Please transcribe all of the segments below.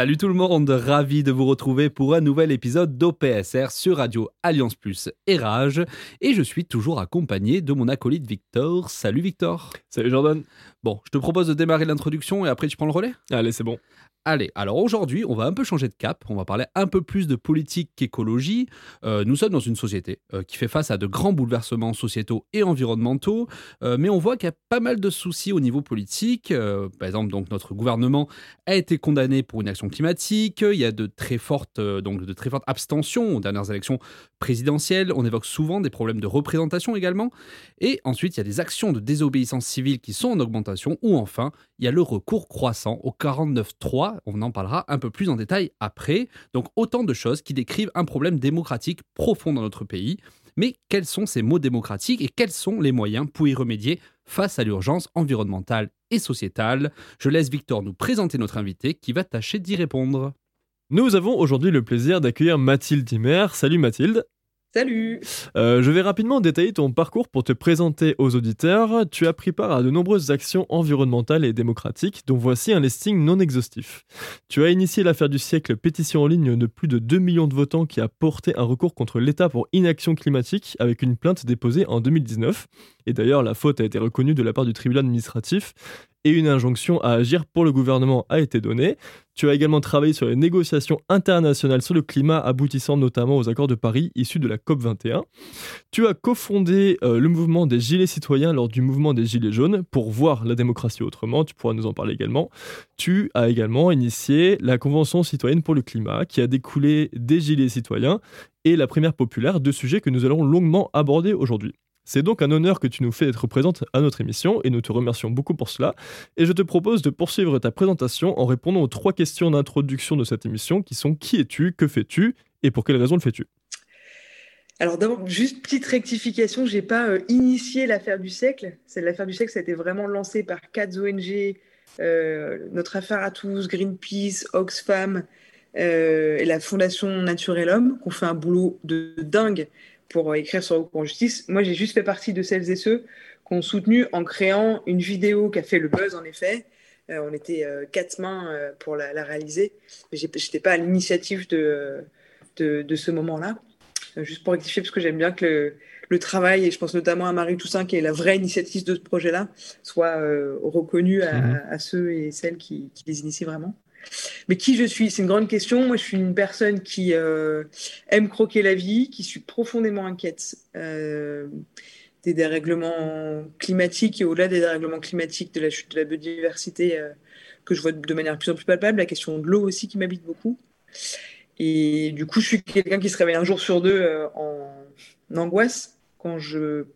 Salut tout le monde, ravi de vous retrouver pour un nouvel épisode d'OPSR sur Radio Alliance Plus et Rage. Et je suis toujours accompagné de mon acolyte Victor. Salut Victor. Salut Jordan. Bon, je te propose de démarrer l'introduction et après tu prends le relais Allez, c'est bon. Allez, alors aujourd'hui, on va un peu changer de cap, on va parler un peu plus de politique qu'écologie. Euh, nous sommes dans une société euh, qui fait face à de grands bouleversements sociétaux et environnementaux, euh, mais on voit qu'il y a pas mal de soucis au niveau politique. Par exemple, donc notre gouvernement a été condamné pour une action climatique, il y a de très fortes, donc de très fortes abstentions aux dernières élections présidentielles, on évoque souvent des problèmes de représentation également, et ensuite il y a des actions de désobéissance civile qui sont en augmentation, ou enfin, il y a le recours croissant au 49.3, on en parlera un peu plus en détail après. Donc autant de choses qui décrivent un problème démocratique profond dans notre pays. Mais quels sont ces mots démocratiques et quels sont les moyens pour y remédier face à l'urgence environnementale et sociétale? Je laisse Victor nous présenter notre invité qui va tâcher d'y répondre. Nous avons aujourd'hui le plaisir d'accueillir Mathilde Dimmer. Salut Mathilde. Salut Euh, je vais rapidement détailler ton parcours pour te présenter aux auditeurs. Tu as pris part à de nombreuses actions environnementales et démocratiques, dont voici un listing non exhaustif. Tu as initié l'affaire du siècle, pétition en ligne de plus de 2 millions de votants qui a porté un recours contre l'État pour inaction climatique avec une plainte déposée en 2019. Et d'ailleurs, la faute a été reconnue de la part du tribunal administratif et une injonction à agir pour le gouvernement a été donnée. Tu as également travaillé sur les négociations internationales sur le climat aboutissant notamment aux accords de Paris issus de la COP21. Tu as cofondé euh, le mouvement des Gilets citoyens lors du mouvement des Gilets jaunes pour voir la démocratie autrement, tu pourras nous en parler également. Tu as également initié la Convention citoyenne pour le climat qui a découlé des Gilets citoyens et la primaire populaire, deux sujets que nous allons longuement aborder aujourd'hui. C'est donc un honneur que tu nous fais d'être présente à notre émission et nous te remercions beaucoup pour cela. Et je te propose de poursuivre ta présentation en répondant aux trois questions d'introduction de cette émission qui sont qui es-tu, que fais-tu et pour quelles raisons le fais-tu? Alors d'abord, juste petite rectification, j'ai pas euh, initié l'affaire du siècle. C'est l'affaire du siècle, ça a été vraiment lancé par quatre ONG, euh, notre affaire à tous, Greenpeace, Oxfam euh, et la Fondation Nature et l'Homme, qui ont fait un boulot de dingue pour écrire sur recours en justice. Moi, j'ai juste fait partie de celles et ceux qui ont soutenu en créant une vidéo qui a fait le buzz en effet. Euh, on était euh, quatre mains euh, pour la, la réaliser, mais j'ai- j'étais pas à l'initiative de, de, de ce moment-là. Juste pour rectifier, parce que j'aime bien que le, le travail, et je pense notamment à Marie Toussaint, qui est la vraie initiatrice de ce projet-là, soit reconnu à, Mhm. à ceux et celles qui, qui les initient vraiment. Mais qui je suis? C'est une grande question. Moi, je suis une personne qui euh, aime croquer la vie, qui suis profondément inquiète euh, des dérèglements climatiques et au-delà des dérèglements climatiques, de la chute de la biodiversité euh, que je vois de manière de plus en plus palpable, la question de l'eau aussi qui m'habite beaucoup. Et du coup, je suis quelqu'un qui se réveille un jour sur deux en angoisse quand je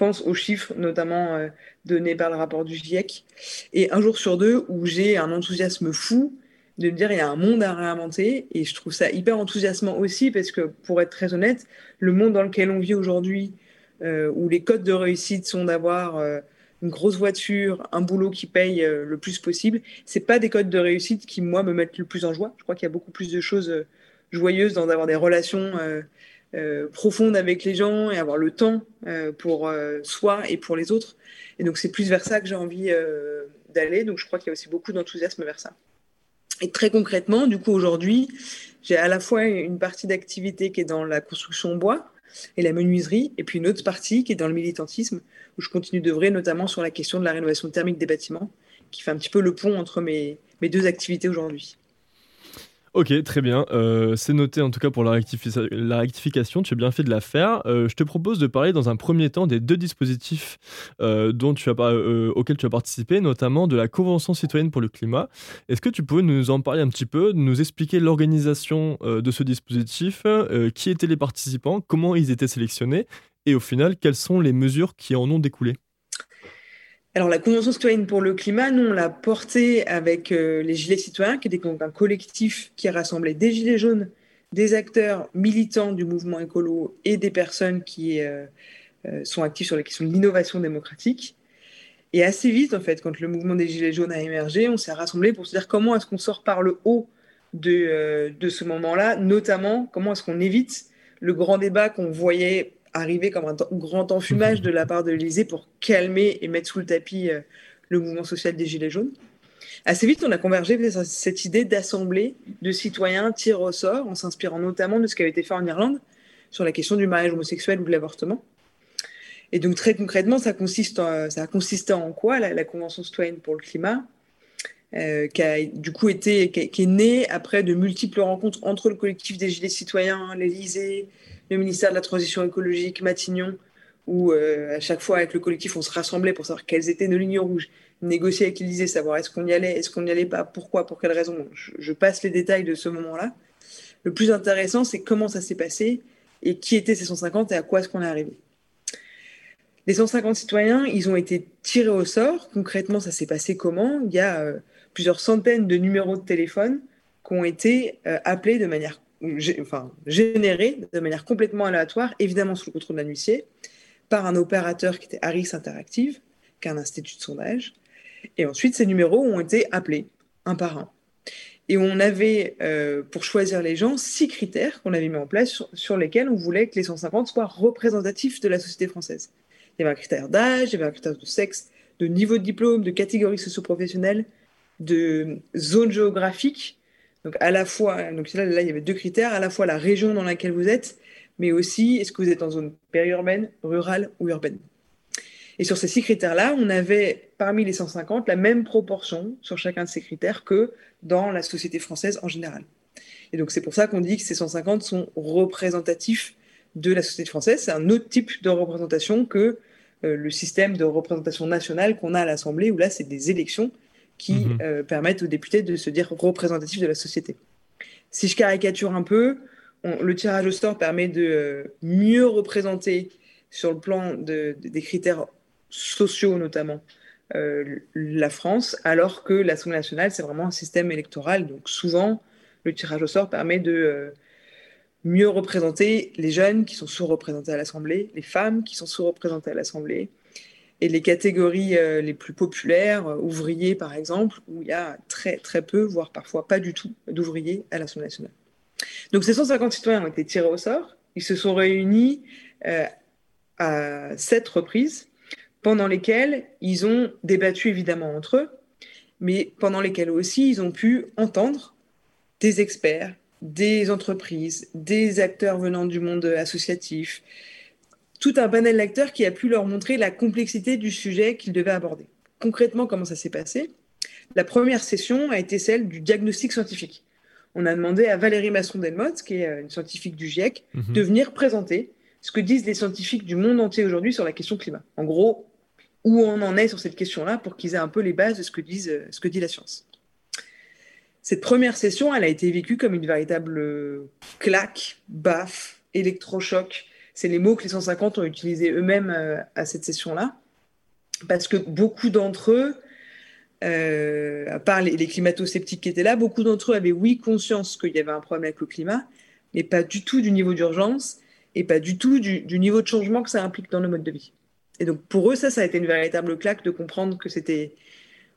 pense aux chiffres, notamment euh, donnés par le rapport du GIEC, et un jour sur deux où j'ai un enthousiasme fou de me dire il y a un monde à réinventer, et je trouve ça hyper enthousiasmant aussi parce que, pour être très honnête, le monde dans lequel on vit aujourd'hui, euh, où les codes de réussite sont d'avoir euh, une grosse voiture, un boulot qui paye le plus possible, c'est pas des codes de réussite qui moi me mettent le plus en joie. Je crois qu'il y a beaucoup plus de choses joyeuses dans d'avoir des relations euh, profondes avec les gens et avoir le temps euh, pour euh, soi et pour les autres. Et donc c'est plus vers ça que j'ai envie euh, d'aller. Donc je crois qu'il y a aussi beaucoup d'enthousiasme vers ça. Et très concrètement, du coup aujourd'hui, j'ai à la fois une partie d'activité qui est dans la construction bois et la menuiserie, et puis une autre partie qui est dans le militantisme, où je continue d'œuvrer notamment sur la question de la rénovation thermique des bâtiments, qui fait un petit peu le pont entre mes, mes deux activités aujourd'hui. Ok, très bien. Euh, c'est noté en tout cas pour la, rectifi- la rectification. Tu as bien fait de la faire. Euh, je te propose de parler dans un premier temps des deux dispositifs euh, auxquels tu as participé, notamment de la Convention citoyenne pour le climat. Est-ce que tu peux nous en parler un petit peu, nous expliquer l'organisation de ce dispositif, qui étaient les participants, comment ils étaient sélectionnés et au final, quelles sont les mesures qui en ont découlé? Alors, la Convention citoyenne pour le climat, nous, on l'a portée avec euh, les Gilets citoyens, qui était donc un collectif qui rassemblait des Gilets jaunes, des acteurs militants du mouvement écolo et des personnes qui euh, euh, sont actives sur la question de l'innovation démocratique. Et assez vite, en fait, quand le mouvement des Gilets jaunes a émergé, on s'est rassemblés pour se dire comment est-ce qu'on sort par le haut de, de ce moment-là, notamment comment est-ce qu'on évite le grand débat qu'on voyait arriver comme un grand enfumage de la part de l'Élysée pour calmer et mettre sous le tapis le mouvement social des Gilets jaunes assez vite, on a convergé vers cette idée d'assemblée de citoyens tirés au sort, en s'inspirant notamment de ce qui avait été fait en Irlande sur la question du mariage homosexuel ou de l'avortement. Et donc, très concrètement, ça, consiste ça a consisté en quoi la, Convention citoyenne pour le climat, euh, qui a du coup été, qui, est née après de multiples rencontres entre le collectif des Gilets citoyens, l'Élysée, le ministère de la Transition écologique, Matignon, où euh, à chaque fois avec le collectif, on se rassemblait pour savoir quelles étaient nos lignes rouges, négocier avec l'Élysée, savoir est-ce qu'on y allait, est-ce qu'on n'y allait pas, pourquoi, pour quelles raisons. Je, passe les détails de ce moment-là. Le plus intéressant, c'est comment ça s'est passé et qui étaient ces 150 et à quoi est-ce qu'on est arrivé. Les 150 citoyens, ils ont été tirés au sort. Concrètement, ça s'est passé comment? Il y a euh, plusieurs centaines de numéros de téléphone qui ont été euh, appelés de manière, enfin, générés de manière complètement aléatoire, évidemment sous le contrôle d'un huissier, par un opérateur qui était Harris Interactive, qui est un institut de sondage, et ensuite, ces numéros ont été appelés un par un. Et on avait, euh, pour choisir les gens, six critères qu'on avait mis en place sur, lesquels on voulait que les 150 soient représentatifs de la société française. Il y avait un critère d'âge, il y avait un critère de sexe, de niveau de diplôme, de catégorie socio-professionnelle, de zone géographique. Donc, à la fois, donc là, il y avait deux critères, à la fois la région dans laquelle vous êtes, mais aussi est-ce que vous êtes en zone périurbaine, rurale ou urbaine. Et sur ces six critères-là, on avait parmi les 150 la même proportion sur chacun de ces critères que dans la société française en général. Et donc c'est pour ça qu'on dit que ces 150 sont représentatifs de la société française. C'est un autre type de représentation que euh, le système de représentation nationale qu'on a à l'Assemblée, où là c'est des élections qui mhm. euh, permettent aux députés de se dire représentatifs de la société. Si je caricature un peu, le tirage au sort permet de euh, mieux représenter sur le plan des critères sociaux notamment euh, la France, alors que l'Assemblée nationale, c'est vraiment un système électoral. Donc souvent, le tirage au sort permet de euh, mieux représenter les jeunes qui sont sous-représentés à l'Assemblée, les femmes qui sont sous-représentées à l'Assemblée, et les catégories euh, les plus populaires, ouvriers par exemple, où il y a très très peu, voire parfois pas du tout, d'ouvriers à l'Assemblée nationale. Donc ces 150 citoyens ont été tirés au sort. Ils se sont réunis à sept reprises pendant lesquels ils ont débattu évidemment entre eux, mais pendant lesquels aussi ils ont pu entendre des experts, des entreprises, des acteurs venant du monde associatif, tout un panel d'acteurs qui a pu leur montrer la complexité du sujet qu'ils devaient aborder. Concrètement, comment ça s'est passé? La première session a été celle du diagnostic scientifique. On a demandé à Valérie Masson-Delmotte, qui est une scientifique du GIEC, mhm. de venir présenter ce que disent les scientifiques du monde entier aujourd'hui sur la question climat. En gros, où on en est sur cette question-là pour qu'ils aient un peu les bases de ce que, disent, ce que dit la science. Cette première session, elle a été vécue comme une véritable claque, baffe, électrochoc. C'est les mots que les 150 ont utilisés eux-mêmes euh, à cette session-là. Parce que beaucoup d'entre eux, euh, à part les, climato-sceptiques qui étaient là, beaucoup d'entre eux avaient, oui, conscience qu'il y avait un problème avec le climat, mais pas du tout du niveau d'urgence et pas du tout du niveau de changement que ça implique dans le mode de vie. Et donc pour eux, ça, ça a été une véritable claque de comprendre que c'était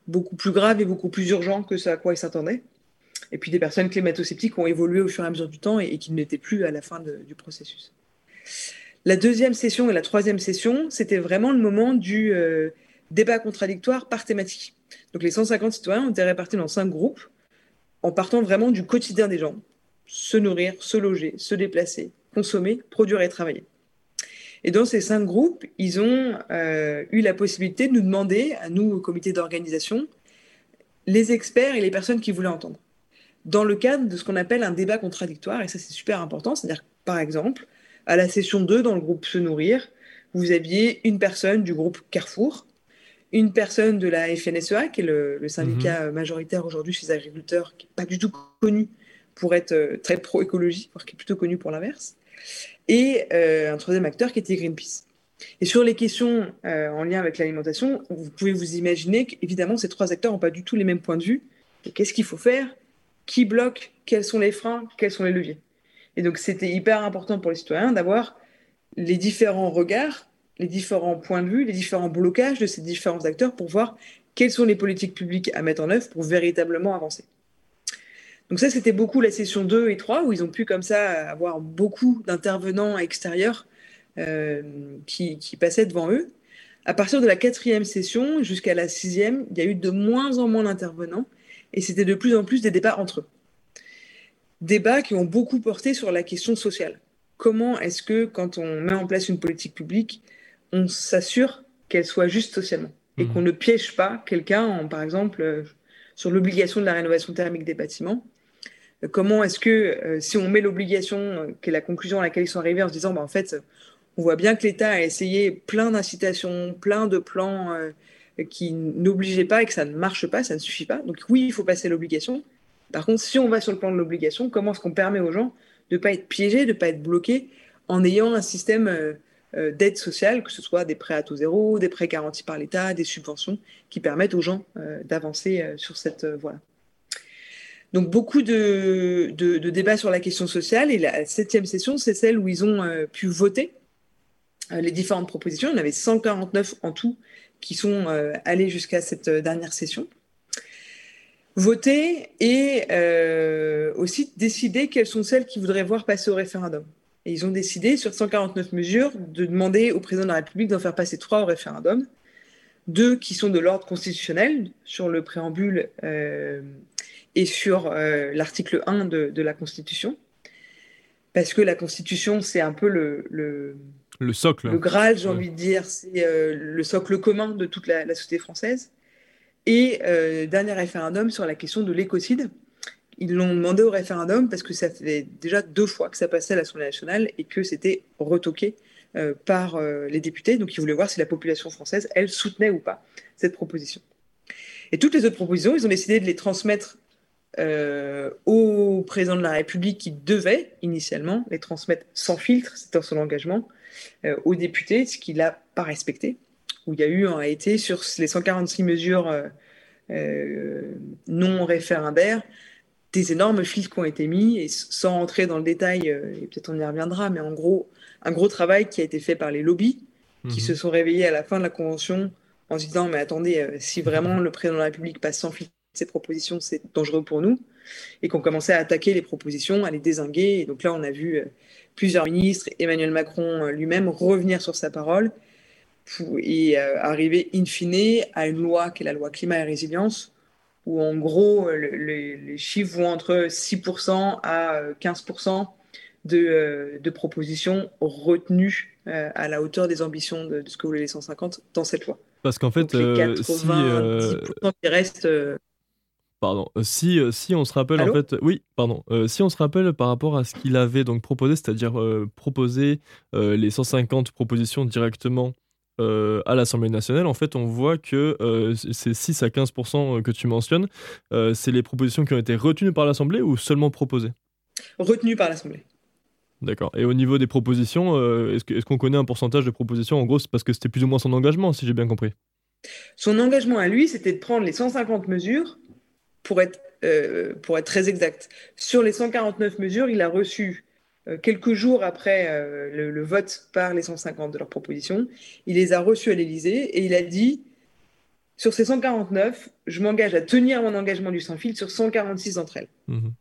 beaucoup plus grave et beaucoup plus urgent que ce à quoi ils s'attendaient. Et puis des personnes climato-sceptiques ont évolué au fur et à mesure du temps et, qui n'étaient plus à la fin du processus. La deuxième session et la troisième session, c'était vraiment le moment du euh, débat contradictoire par thématique. Donc les 150 citoyens ont été répartis dans cinq groupes en partant vraiment du quotidien des gens. Se nourrir, se loger, se déplacer, consommer, produire et travailler. Et dans ces cinq groupes, ils ont euh, eu la possibilité de nous demander, à nous, au comité d'organisation, les experts et les personnes qui voulaient entendre. Dans le cadre de ce qu'on appelle un débat contradictoire, et ça c'est super important, c'est-à-dire par exemple, à la session 2, dans le groupe Se Nourrir, vous aviez une personne du groupe Carrefour, une personne de la FNSEA, qui est le, syndicat mhm. majoritaire aujourd'hui chez les agriculteurs, qui n'est pas du tout connu pour être euh, très pro-écologie, qui est plutôt connu pour l'inverse, et euh, un troisième acteur qui était Greenpeace. Et sur les questions euh, en lien avec l'alimentation, vous pouvez vous imaginer qu'évidemment, ces trois acteurs n'ont pas du tout les mêmes points de vue. Qu'est-ce qu'il faut faire? Qui bloque? Quels sont les freins? Quels sont les leviers? Et donc, c'était hyper important pour les citoyens d'avoir les différents regards, les différents points de vue, les différents blocages de ces différents acteurs pour voir quelles sont les politiques publiques à mettre en œuvre pour véritablement avancer. Donc ça, c'était beaucoup la session 2 et 3, où ils ont pu comme ça avoir beaucoup d'intervenants extérieurs euh, qui, qui, passaient devant eux. À partir de la quatrième session jusqu'à la sixième, il y a eu de moins en moins d'intervenants, et c'était de plus en plus des débats entre eux. Débats qui ont beaucoup porté sur la question sociale. Comment est-ce que, quand on met en place une politique publique, on s'assure qu'elle soit juste socialement et mmh. qu'on ne piège pas quelqu'un, par exemple, euh, sur l'obligation de la rénovation thermique des bâtiments, Comment est-ce que, euh, si on met l'obligation, euh, qui est la conclusion à laquelle ils sont arrivés en se disant, bah, en fait, on voit bien que l'État a essayé plein d'incitations, plein de plans qui n'obligeaient pas et que ça ne marche pas, ça ne suffit pas. Donc oui, il faut passer l'obligation. Par contre, si on va sur le plan de l'obligation, comment est-ce qu'on permet aux gens de ne pas être piégés, de ne pas être bloqués en ayant un système d'aide sociale, que ce soit des prêts à taux zéro, des prêts garantis par l'État, des subventions, qui permettent aux gens d'avancer sur cette voie-là. Donc beaucoup de, débats sur la question sociale. Et la septième session, c'est celle où ils ont euh, pu voter euh, les différentes propositions. Il y en avait 149 en tout qui sont euh, allés jusqu'à cette dernière session. Voter et aussi décider quelles sont celles qu'ils voudraient voir passer au référendum. Et ils ont décidé, sur 149 mesures, de demander au président de la République d'en faire passer trois au référendum. Deux qui sont de l'ordre constitutionnel, sur le préambule et sur euh, l'article 1 de, la Constitution. Parce que la Constitution, c'est un peu le, le, socle. Le Graal, j'ai envie de dire, c'est euh, le socle commun de toute la, société française. Et euh, dernier référendum sur la question de l'écocide. Ils l'ont demandé au référendum parce que ça fait déjà deux fois que ça passait à l'Assemblée nationale et que c'était retoqué par les députés. Donc ils voulaient voir si la population française, elle, soutenait ou pas cette proposition. Et toutes les autres propositions, ils ont décidé de les transmettre euh, au président de la République qui devait initialement les transmettre sans filtre, c'était son engagement, euh, aux députés, ce qu'il n'a pas respecté, où il y a eu en réalité sur les 146 mesures euh, non référendaires des énormes filtres qui ont été mis, et sans entrer dans le détail, et peut-être on y reviendra, mais en gros, un gros travail qui a été fait par les lobbies, qui mhm. se sont réveillés à la fin de la Convention en se disant, mais attendez, si vraiment le président de la République passe sans filtre ces propositions, c'est dangereux pour nous, et qu'on commençait à attaquer les propositions, à les désinguer. Et donc là, on a vu euh, plusieurs ministres, Emmanuel Macron euh, lui-même, revenir sur sa parole et euh, arriver in fine à une loi qui est la loi climat et résilience, où en gros, les chiffres vont entre 6% à 15% de, de, propositions retenues à la hauteur des ambitions de, ce que voulaient les 150 dans cette loi. Parce qu'en fait, les 80, si, qui restent Pardon. Euh, si, euh, si on se rappelle en fait, oui, pardon. Euh, si on se rappelle par rapport à ce qu'il avait donc proposé, c'est-à-dire proposer les 150 propositions directement à l'Assemblée nationale, en fait, on voit que ces 6 à 15% que tu mentionnes, c'est les propositions qui ont été retenues par l'Assemblée ou seulement proposées? Retenues par l'Assemblée. D'accord. Et au niveau des propositions, est-ce qu'on connaît un pourcentage de propositions? En gros, c'est parce que c'était plus ou moins son engagement, si j'ai bien compris. Son engagement à lui, c'était de prendre les 150 mesures pour être, euh, pour être très exact. Sur les 149 mesures, il a reçu euh, quelques jours après euh, le, vote par les 150 de leurs propositions, il les a reçues à l'Élysée et il a dit sur ces 149, je m'engage à tenir mon engagement du sans-fil sur 146 d'entre elles. Mhm.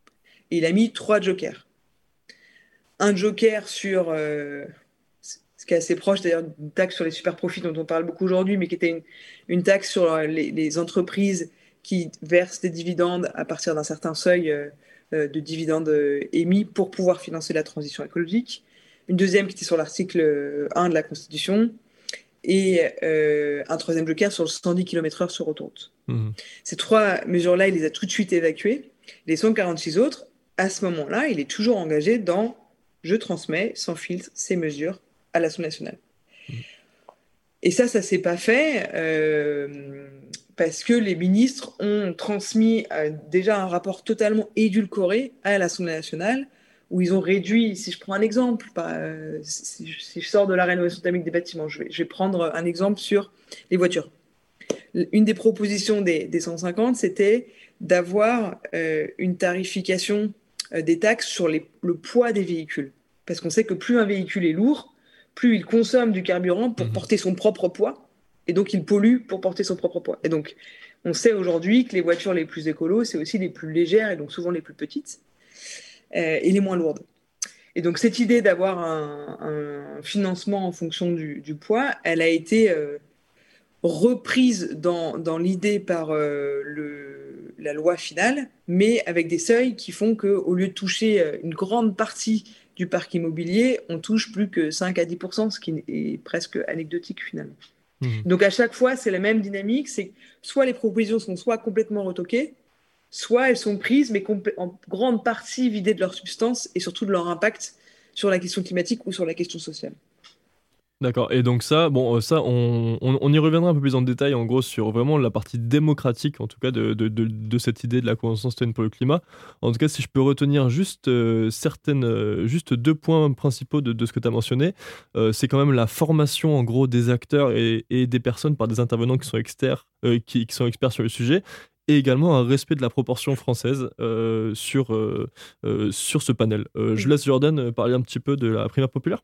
Et il a mis trois jokers. Un joker sur ce qui est assez proche d'ailleurs d'une taxe sur les super profits dont on parle beaucoup aujourd'hui, mais qui était une, une taxe sur les, les entreprises qui versent des dividendes à partir d'un certain seuil euh, euh, de dividendes euh, émis pour pouvoir financer la transition écologique. Une deuxième qui était sur l'article 1 de la Constitution. Et un troisième joker sur le 110 km/h sur autoroute. Mmh. Ces trois mesures-là, il les a tout de suite évacuées. Les 146 autres, à ce moment-là, il est toujours engagé dans je transmets sans filtre ces mesures à l'Assemblée nationale. Mmh. Et ça, ça s'est pas fait parce que les ministres ont transmis euh, déjà un rapport totalement édulcoré à l'Assemblée nationale, où ils ont réduit, si je prends un exemple, euh, si, je sors de la rénovation thermique des bâtiments, je vais, prendre un exemple sur les voitures. Une des propositions des, 150, c'était d'avoir euh, une tarification des taxes sur le poids des véhicules. Parce qu'on sait que plus un véhicule est lourd, plus il consomme du carburant pour mhm. porter son propre poids, et donc il pollue pour porter son propre poids. Et donc, on sait aujourd'hui que les voitures les plus écolos, c'est aussi les plus légères et donc souvent les plus petites euh, et les moins lourdes. Et donc cette idée d'avoir un, financement en fonction du, poids, elle a été euh, reprise dans, l'idée par euh, la loi finale, mais avec des seuils qui font qu'au lieu de toucher une grande partie du parc immobilier, on touche plus que 5 à 10% ce qui est presque anecdotique finalement. Mmh. Donc à chaque fois, c'est la même dynamique, c'est soit les propositions sont soit complètement retoquées, soit elles sont prises, mais en grande partie vidées de leur substance et surtout de leur impact sur la question climatique ou sur la question sociale. D'accord. Et donc ça, bon, euh, ça, on, y reviendra un peu plus en détail, en gros, sur vraiment la partie démocratique, en tout cas, de, cette idée de la Convention citoyenne pour le climat. En tout cas, si je peux retenir juste euh, certaines, euh, juste deux points principaux de, ce que tu as mentionné, c'est quand même la formation, en gros, des acteurs et, des personnes par des intervenants qui sont experts, qui, sont experts sur le sujet, et également un respect de la proportion française sur, sur ce panel. je laisse Jordan parler un petit peu de la primaire populaire.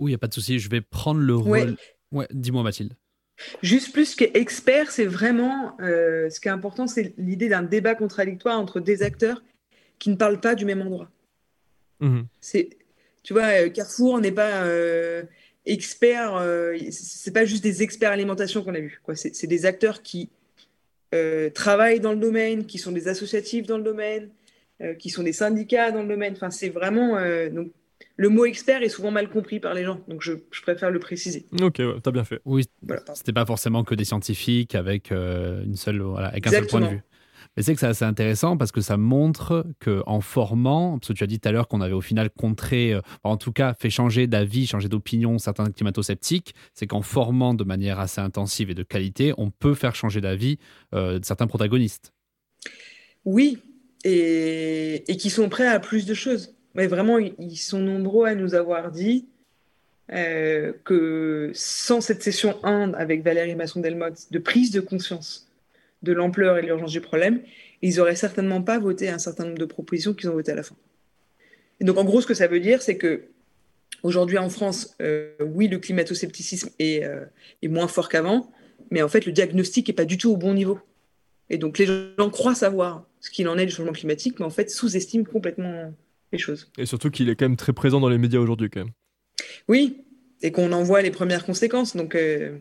Oui, il n'y a pas de souci. Je vais prendre le rôle. Ouais, dis-moi, Mathilde. Juste plus qu'expert, c'est vraiment euh, ce qui est important, c'est l'idée d'un débat contradictoire entre des acteurs qui ne parlent pas du même endroit. Mhm. C'est, tu vois, euh, Carrefour n'est pas euh, expert, euh, c'est pas juste des experts alimentation qu'on a vu. Quoi. C'est, des acteurs qui travaillent dans le domaine, qui sont des associatifs dans le domaine, qui sont des syndicats dans le domaine. Enfin, c'est vraiment donc le mot expert est souvent mal compris par les gens, donc je, préfère le préciser. Ok, ouais, t'as bien fait. Oui, c'était pas forcément que des scientifiques avec, euh, une seule, avec un seul point de vue. Mais c'est que c'est assez intéressant parce que ça montre qu'en formant, parce que tu as dit tout à l'heure qu'on avait au final contré, euh, en tout cas fait changer d'avis, changer d'opinion certains climato-sceptiques, c'est qu'en formant de manière assez intensive et de qualité, on peut faire changer d'avis euh, certains protagonistes. Oui, et qui sont prêts à plus de choses mais vraiment, ils sont nombreux à nous avoir dit euh, que sans cette session 1 avec Valérie Masson-Delmotte de prise de conscience de l'ampleur et de l'urgence du problème, ils n'auraient certainement pas voté un certain nombre de propositions qu'ils ont votées à la fin. Donc, en gros, ce que ça veut dire, c'est que aujourd'hui en France, euh, oui, le climato-scepticisme est, euh, est, moins fort qu'avant, mais en fait, le diagnostic n'est pas du tout au bon niveau. Et donc, les gens croient savoir ce qu'il en est du changement climatique, mais en fait, sous-estiment complètement choses. Et surtout qu'il est quand même très présent dans les médias aujourd'hui, quand même. Oui, et qu'on en voit les premières conséquences. Donc, euh,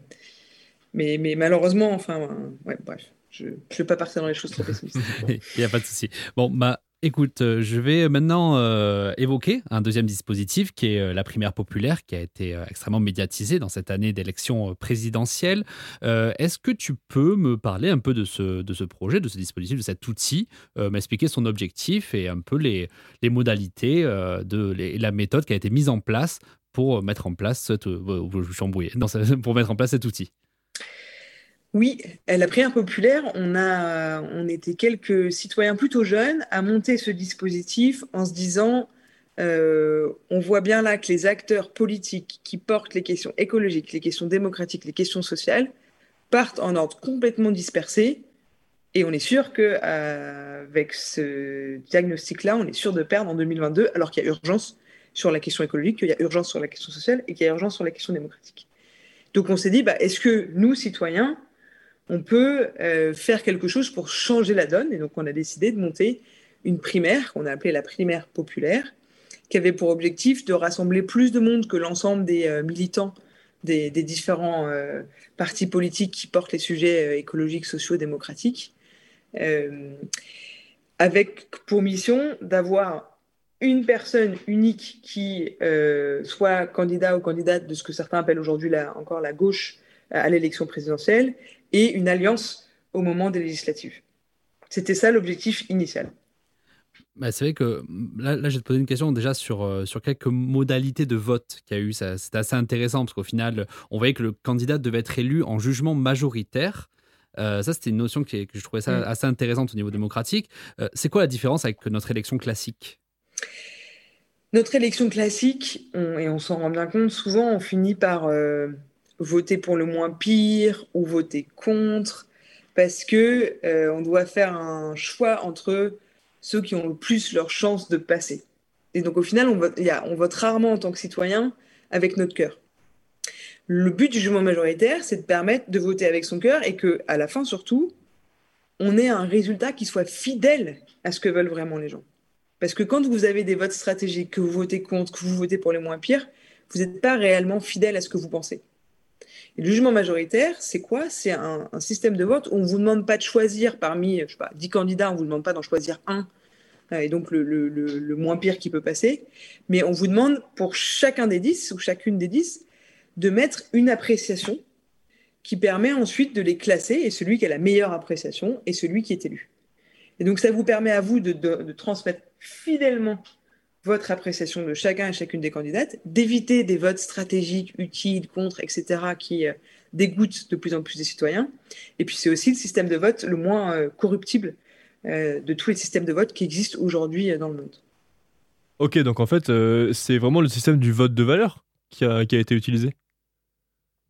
mais, mais malheureusement, enfin, ouais, bref, je ne vais pas partir dans les choses trop pessimistes. Il n'y a pas de souci. Bon, bah, Écoute, euh, je vais maintenant euh, évoquer un deuxième dispositif qui est euh, la primaire populaire, qui a été extrêmement médiatisée dans cette année d'élection présidentielle. Est-ce que tu peux me parler un peu de ce, de ce projet, de ce dispositif, de cet outil, m'expliquer son objectif et un peu les, modalités de la méthode qui a été mise en place pour mettre en place pour mettre en place cet outil? Oui, la prière populaire, on, a, on était quelques citoyens plutôt jeunes à monter ce dispositif en se disant, euh, on voit bien là que les acteurs politiques qui portent les questions écologiques, les questions démocratiques, les questions sociales, partent en ordre complètement dispersé. Et on est sûr qu'avec ce diagnostic-là, on est sûr de perdre en 2022, alors qu'il y a urgence sur la question écologique, qu'il y a urgence sur la question sociale et qu'il y a urgence sur la question démocratique. Donc on s'est dit, bah, est-ce que nous, citoyens, on peut euh, faire quelque chose pour changer la donne. Et donc, on a décidé de monter une primaire qu'on a appelée la primaire populaire, qui avait pour objectif de rassembler plus de monde que l'ensemble des euh, militants des, différents euh, partis politiques qui portent les sujets écologiques, sociaux, démocratiques, avec pour mission d'avoir une personne unique qui soit candidat ou candidate de ce que certains appellent aujourd'hui encore la gauche à l'élection présidentielle et une alliance au moment des législatives. C'était ça l'objectif initial. Bah, c'est vrai que là, là, je vais te poser une question déjà sur, euh, sur quelques modalités de vote qu'il y a eu. C'est assez intéressant parce qu'au final, on voyait que le candidat devait être élu en jugement majoritaire. Euh, ça, c'était une notion que, que je trouvais ça mm. assez intéressante au niveau démocratique. Euh, c'est quoi la différence avec notre élection classique? Notre élection classique, et on s'en rend bien compte, souvent on finit par voter pour le moins pire ou voter contre, parce que euh, on doit faire un choix entre ceux qui ont le plus leur chance de passer. Et donc au final, on vote, on vote rarement en tant que citoyen avec notre cœur. Le but du jugement majoritaire, c'est de permettre de voter avec son cœur et que, à la fin surtout, on ait un résultat qui soit fidèle à ce que veulent vraiment les gens. Parce que quand vous avez des votes stratégiques, que vous votez contre, que vous votez pour les moins pires, vous n'êtes pas réellement fidèle à ce que vous pensez. Et le jugement majoritaire, c'est quoi? C'est un, système de vote où on ne vous demande pas de choisir parmi, je sais pas, 10 candidats, on ne vous demande pas d'en choisir un, euh, et donc le, moins pire qui peut passer, mais on vous demande pour chacun des 10 ou chacune des 10 de mettre une appréciation qui permet ensuite de les classer, et celui qui a la meilleure appréciation est celui qui est élu. Et donc ça vous permet à vous de transmettre fidèlement votre appréciation de chacun et chacune des candidates, d'éviter des votes stratégiques, utiles, contre, etc., qui euh, dégoûtent de plus en plus des citoyens. Et puis c'est aussi le système de vote le moins euh, corruptible euh, de tous les systèmes de vote qui existent aujourd'hui dans le monde. Ok, donc en fait, c'est vraiment le système du vote de valeur qui a, été utilisé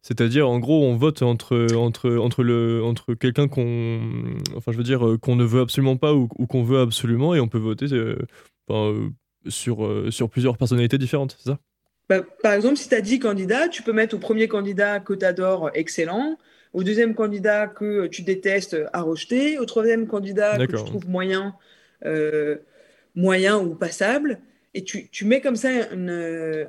c'est-à-dire, en gros, on vote entre, entre, entre, entre quelqu'un qu'on enfin, je veux dire, qu'on ne veut absolument pas ou, qu'on veut absolument, et on peut voter sur plusieurs personnalités différentes, c'est ça? Bah, Par exemple, si tu as 10 candidats, tu peux mettre au premier candidat que tu adores excellent, au deuxième candidat que tu détestes à rejeter, au troisième candidat que tu trouves moyen, euh, moyen ou passable. Et tu, tu mets comme ça une,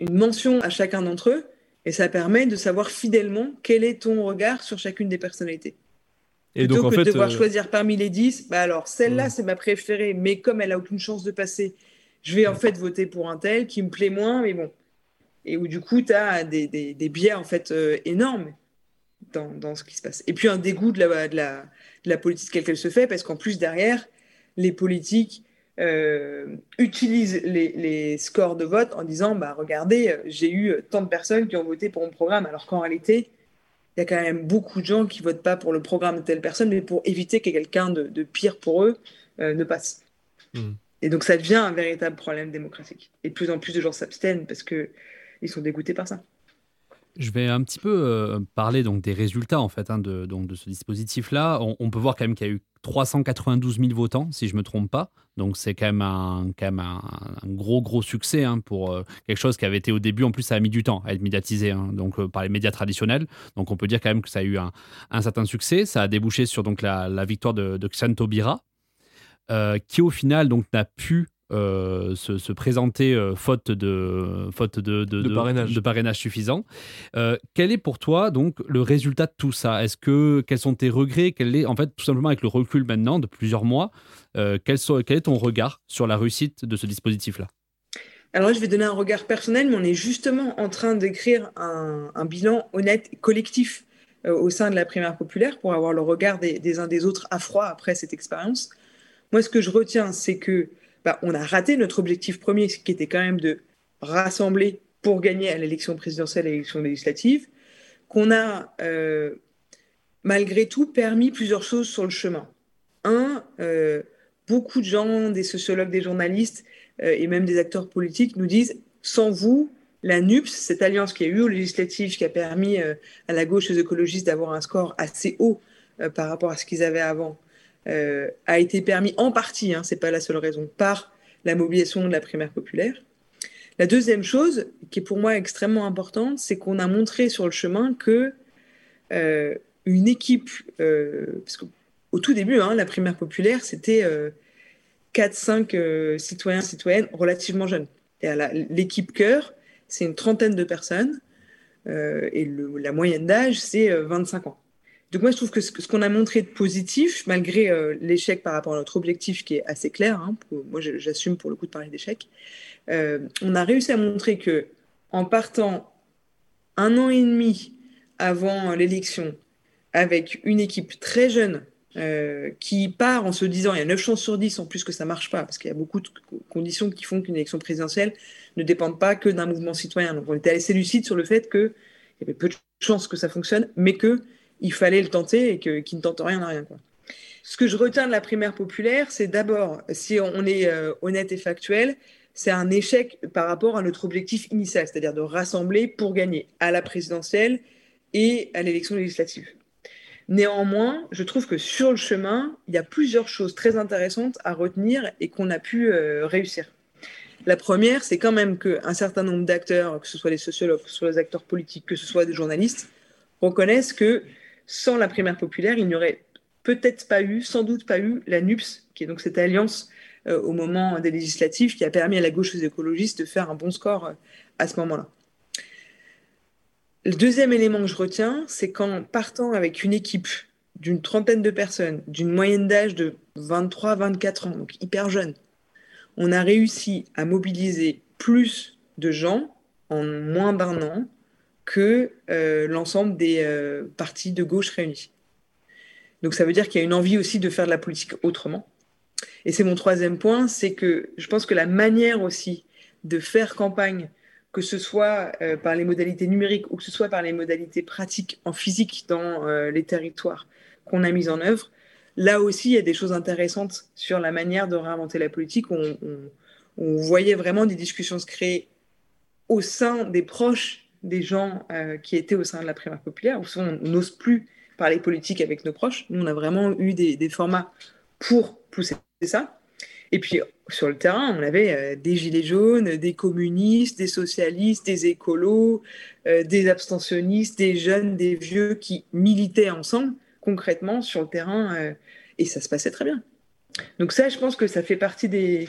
une mention à chacun d'entre eux, et ça permet de savoir fidèlement quel est ton regard sur chacune des personnalités. Et Plutôt donc, que de devoir euh, choisir parmi les 10, bah alors celle-là, hmm. c'est ma préférée, mais comme elle a aucune chance de passer, je vais en fait voter pour un tel qui me plaît moins, mais bon. Et où du coup, tu as des, des, des, biais en fait euh, énormes dans, dans, ce qui se passe. Et puis un dégoût de la, de la, de la politique telle qu'elle se fait, parce qu'en plus, derrière, les politiques euh, utilisent les, les, scores de vote en disant bah, Regardez, j'ai eu tant de personnes qui ont voté pour mon programme, alors qu'en réalité, il y a quand même beaucoup de gens qui votent pas pour le programme de telle personne, mais pour éviter que quelqu'un de, pire pour eux euh, ne passe. Hmm. Et donc ça devient un véritable problème démocratique. Et de plus en plus de gens s'abstiennent parce que ils sont dégoûtés par ça. Je vais un petit peu euh, parler donc des résultats en fait hein, de, donc, de ce dispositif-là. On, peut voir quand même qu'il y a eu 392 000 votants, si je me trompe pas. Donc c'est quand même un, quand même un, gros gros succès hein, pour euh, quelque chose qui avait été au début. En plus, ça a mis du temps à être médiatisé hein, donc euh, par les médias traditionnels. Donc on peut dire quand même que ça a eu un, certain succès. Ça a débouché sur donc la, victoire de, de Xantobira, qui au final n'a pu euh, se, présenter euh, faute de faute de, de, de, parrainage. suffisant. Euh, quel est pour toi donc le résultat de tout ça? Est-ce que quels sont tes regrets? Quel est en fait tout simplement avec le recul maintenant de plusieurs mois quel, quel est ton regard sur la réussite de ce dispositif là alors je vais donner un regard personnel, mais on est justement en train d'écrire un, bilan honnête, collectif au sein de la primaire populaire pour avoir le regard des, des uns des autres à froid après cette expérience. Moi, ce que je retiens, c'est que bah, on a raté notre objectif premier, qui était quand même de rassembler pour gagner à l'élection présidentielle et à l'élection législative, qu'on a euh, malgré tout permis plusieurs choses sur le chemin. Un, euh, beaucoup de gens, des sociologues, des journalistes euh, et même des acteurs politiques nous disent, sans vous, la NUPS, cette alliance qui a eu aux législatives, qui a permis à la gauche et aux écologistes d'avoir un score assez haut par rapport à ce qu'ils avaient avant, a été permis en partie, hein, c'est pas la seule raison, par la mobilisation de la primaire populaire. La deuxième chose, qui est pour moi extrêmement importante, c'est qu'on a montré sur le chemin que euh, une équipe, euh, parce qu'au tout début, hein, la primaire populaire, c'était 4-5 citoyens, citoyennes relativement jeunes. L'équipe cœur, c'est une trentaine de personnes, et la moyenne d'âge, c'est 25 ans. Donc moi, je trouve que ce, qu'on a montré de positif, malgré euh, l'échec par rapport à notre objectif qui est assez clair, hein, moi j'assume pour le coup de parler d'échec, euh, on a réussi à montrer que en partant un an et demi avant l'élection avec une équipe très jeune euh, qui part en se disant il y a 9 chances sur 10 en plus que ça marche pas, parce qu'il y a beaucoup de conditions qui font qu'une élection présidentielle ne dépend pas que d'un mouvement citoyen. Donc on était assez lucide sur le fait qu'il y avait peu de chances que ça fonctionne, mais que il fallait le tenter et qu'il ne tente rien à rien. Quoi. Ce que je retiens de la primaire populaire, c'est d'abord, si on est euh, honnête et factuel, c'est un échec par rapport à notre objectif initial, c'est-à-dire de rassembler pour gagner à la présidentielle et à l'élection législative. Néanmoins, je trouve que sur le chemin, il y a plusieurs choses très intéressantes à retenir et qu'on a pu euh, réussir. La première, c'est quand même qu'un certain nombre d'acteurs, que ce soit les sociologues, que ce soit les acteurs politiques, que ce soit des journalistes, reconnaissent que sans la primaire populaire, il n'y aurait peut-être pas eu, sans doute pas eu, la NUPS, qui est donc cette alliance euh, au moment des législatives qui a permis à la gauche aux écologistes de faire un bon score euh, à ce moment-là. Le deuxième élément que je retiens, c'est qu'en partant avec une équipe d'une trentaine de personnes, d'une moyenne d'âge de 23-24 ans, donc hyper jeune, on a réussi à mobiliser plus de gens en moins d'un an que euh, l'ensemble des euh, partis de gauche réunis. Donc ça veut dire qu'il y a une envie aussi de faire de la politique autrement. Et c'est mon troisième point, c'est que je pense que la manière aussi de faire campagne, que ce soit euh, par les modalités numériques ou que ce soit par les modalités pratiques en physique dans les territoires qu'on a mises en œuvre, là aussi, il y a des choses intéressantes sur la manière de réinventer la politique. On, voyait vraiment des discussions se créer au sein des proches des gens euh, qui étaient au sein de la primaire populaire, souvent on n'ose plus parler politique avec nos proches. Nous, on a vraiment eu des, formats pour pousser ça. Et puis, sur le terrain, on avait euh, des gilets jaunes, des communistes, des socialistes, des écolos, euh, des abstentionnistes, des jeunes, des vieux qui militaient ensemble concrètement sur le terrain et ça se passait très bien. Donc ça, je pense que ça fait partie des,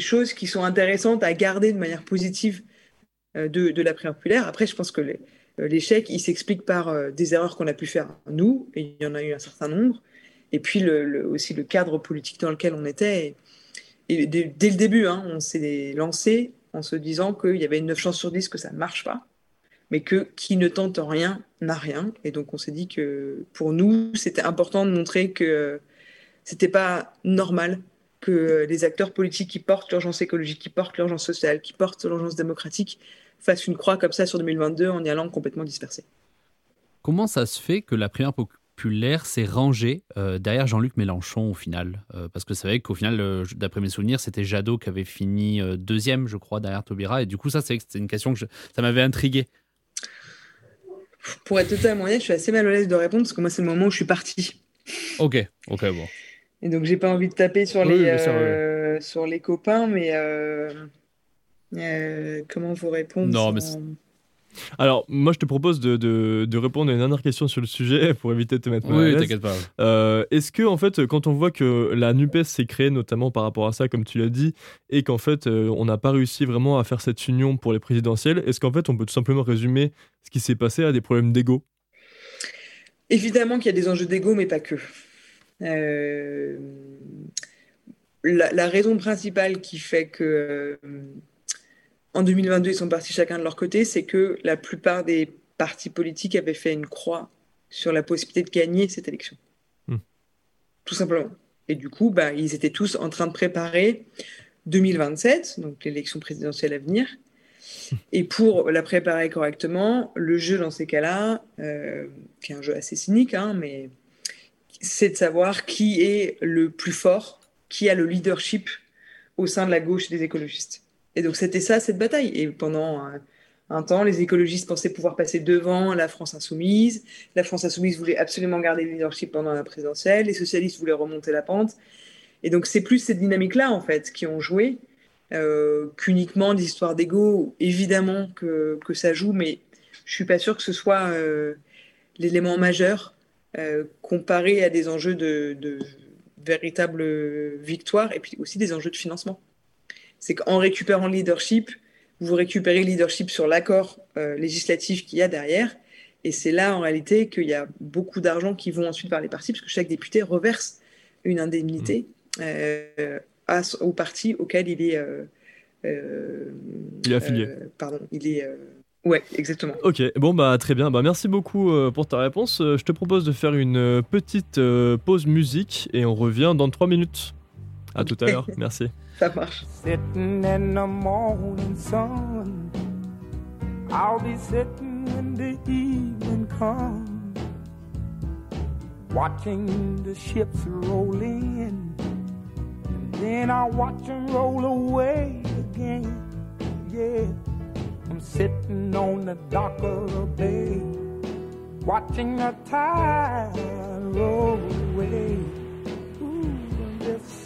choses qui sont intéressantes à garder de manière positive de, de la prière populaire. Après, je pense que euh, l'échec, il s'explique par des erreurs qu'on a pu faire nous, et il y en a eu un certain nombre, et puis aussi le cadre politique dans lequel on était. Dès, le début, hein, on s'est lancé en se disant qu'il y avait une 9 chances sur 10 que ça ne marche pas mais que qui ne tente rien n'a rien. Et donc on s'est dit que pour nous, c'était important de montrer que c'était pas normal que les acteurs politiques qui portent l'urgence écologique, qui portent l'urgence sociale, qui portent l'urgence démocratique fassent une croix comme ça sur 2022 en y allant complètement dispersé. Comment ça se fait que la primaire populaire s'est rangée euh, derrière Jean-Luc Mélenchon au final euh, Parce que c'est vrai qu'au final, euh, d'après mes souvenirs, c'était Jadot qui avait fini deuxième, je crois, derrière Taubira. Et du coup, ça, c'est une question que ça m'avait intrigué. Pour être totalement honnête, je suis assez mal à l'aise de répondre parce que moi, c'est le moment où je suis partie. Ok, ok, bon. Et donc, j'ai pas envie de taper sur, les, euh, sur les copains, mais euh, comment vous répondre Non, mais alors, moi, je te propose de, de, répondre à une dernière question sur le sujet pour éviter de te mettre mal Oui, t'inquiète pas. Euh, est-ce que, en fait, quand on voit que la NUPES s'est créée notamment par rapport à ça, comme tu l'as dit, et qu'en fait, euh, on n'a pas réussi vraiment à faire cette union pour les présidentielles, est-ce qu'en fait, on peut tout simplement résumer ce qui s'est passé à des problèmes d'ego? Évidemment qu'il y a des enjeux d'ego, mais pas que. Euh, la, la, raison principale qui fait que en 2022, ils sont partis chacun de leur côté, c'est que la plupart des partis politiques avaient fait une croix sur la possibilité de gagner cette élection. Hmm. Tout simplement. Et du coup, bah, ils étaient tous en train de préparer 2027, donc l'élection présidentielle à venir. Et pour la préparer correctement, le jeu dans ces cas-là, euh, qui est un jeu assez cynique, hein, mais c'est de savoir qui est le plus fort, qui a le leadership au sein de la gauche des écologistes. Et donc c'était ça, cette bataille. Et pendant un, temps, les écologistes pensaient pouvoir passer devant la France insoumise. La France insoumise voulait absolument garder le leadership pendant la présidentielle. Les socialistes voulaient remonter la pente. Et donc c'est plus cette dynamique-là, en fait, qui ont joué euh, qu'uniquement des histoires d'ego. Évidemment que, que, ça joue, mais je suis pas sûr que ce soit euh, l'élément majeur euh, comparé à des enjeux de, de véritable victoire et puis aussi des enjeux de financement c'est qu'en récupérant le leadership, vous récupérez le leadership sur l'accord euh, législatif qu'il y a derrière. Et c'est là, en réalité, qu'il y a beaucoup d'argent qui vont ensuite vers les partis, parce que chaque député reverse une indemnité mmh. euh, au parti auquel il est. Euh, il est affilié. pardon, il est. Ouais, exactement. Ok, bon bah très bien. Bah merci beaucoup pour ta réponse. je te propose de faire une petite pause musique et on revient dans trois minutes. À tout à l'heure. Merci. Ça marche. Sitting in the morning sun. I'll be sitting when the evening comes. Watching the ships roll in. And then I'll watch them roll away again. Yeah. I'm sitting on the dock of the bay. watching the tide roll away. Ooh, just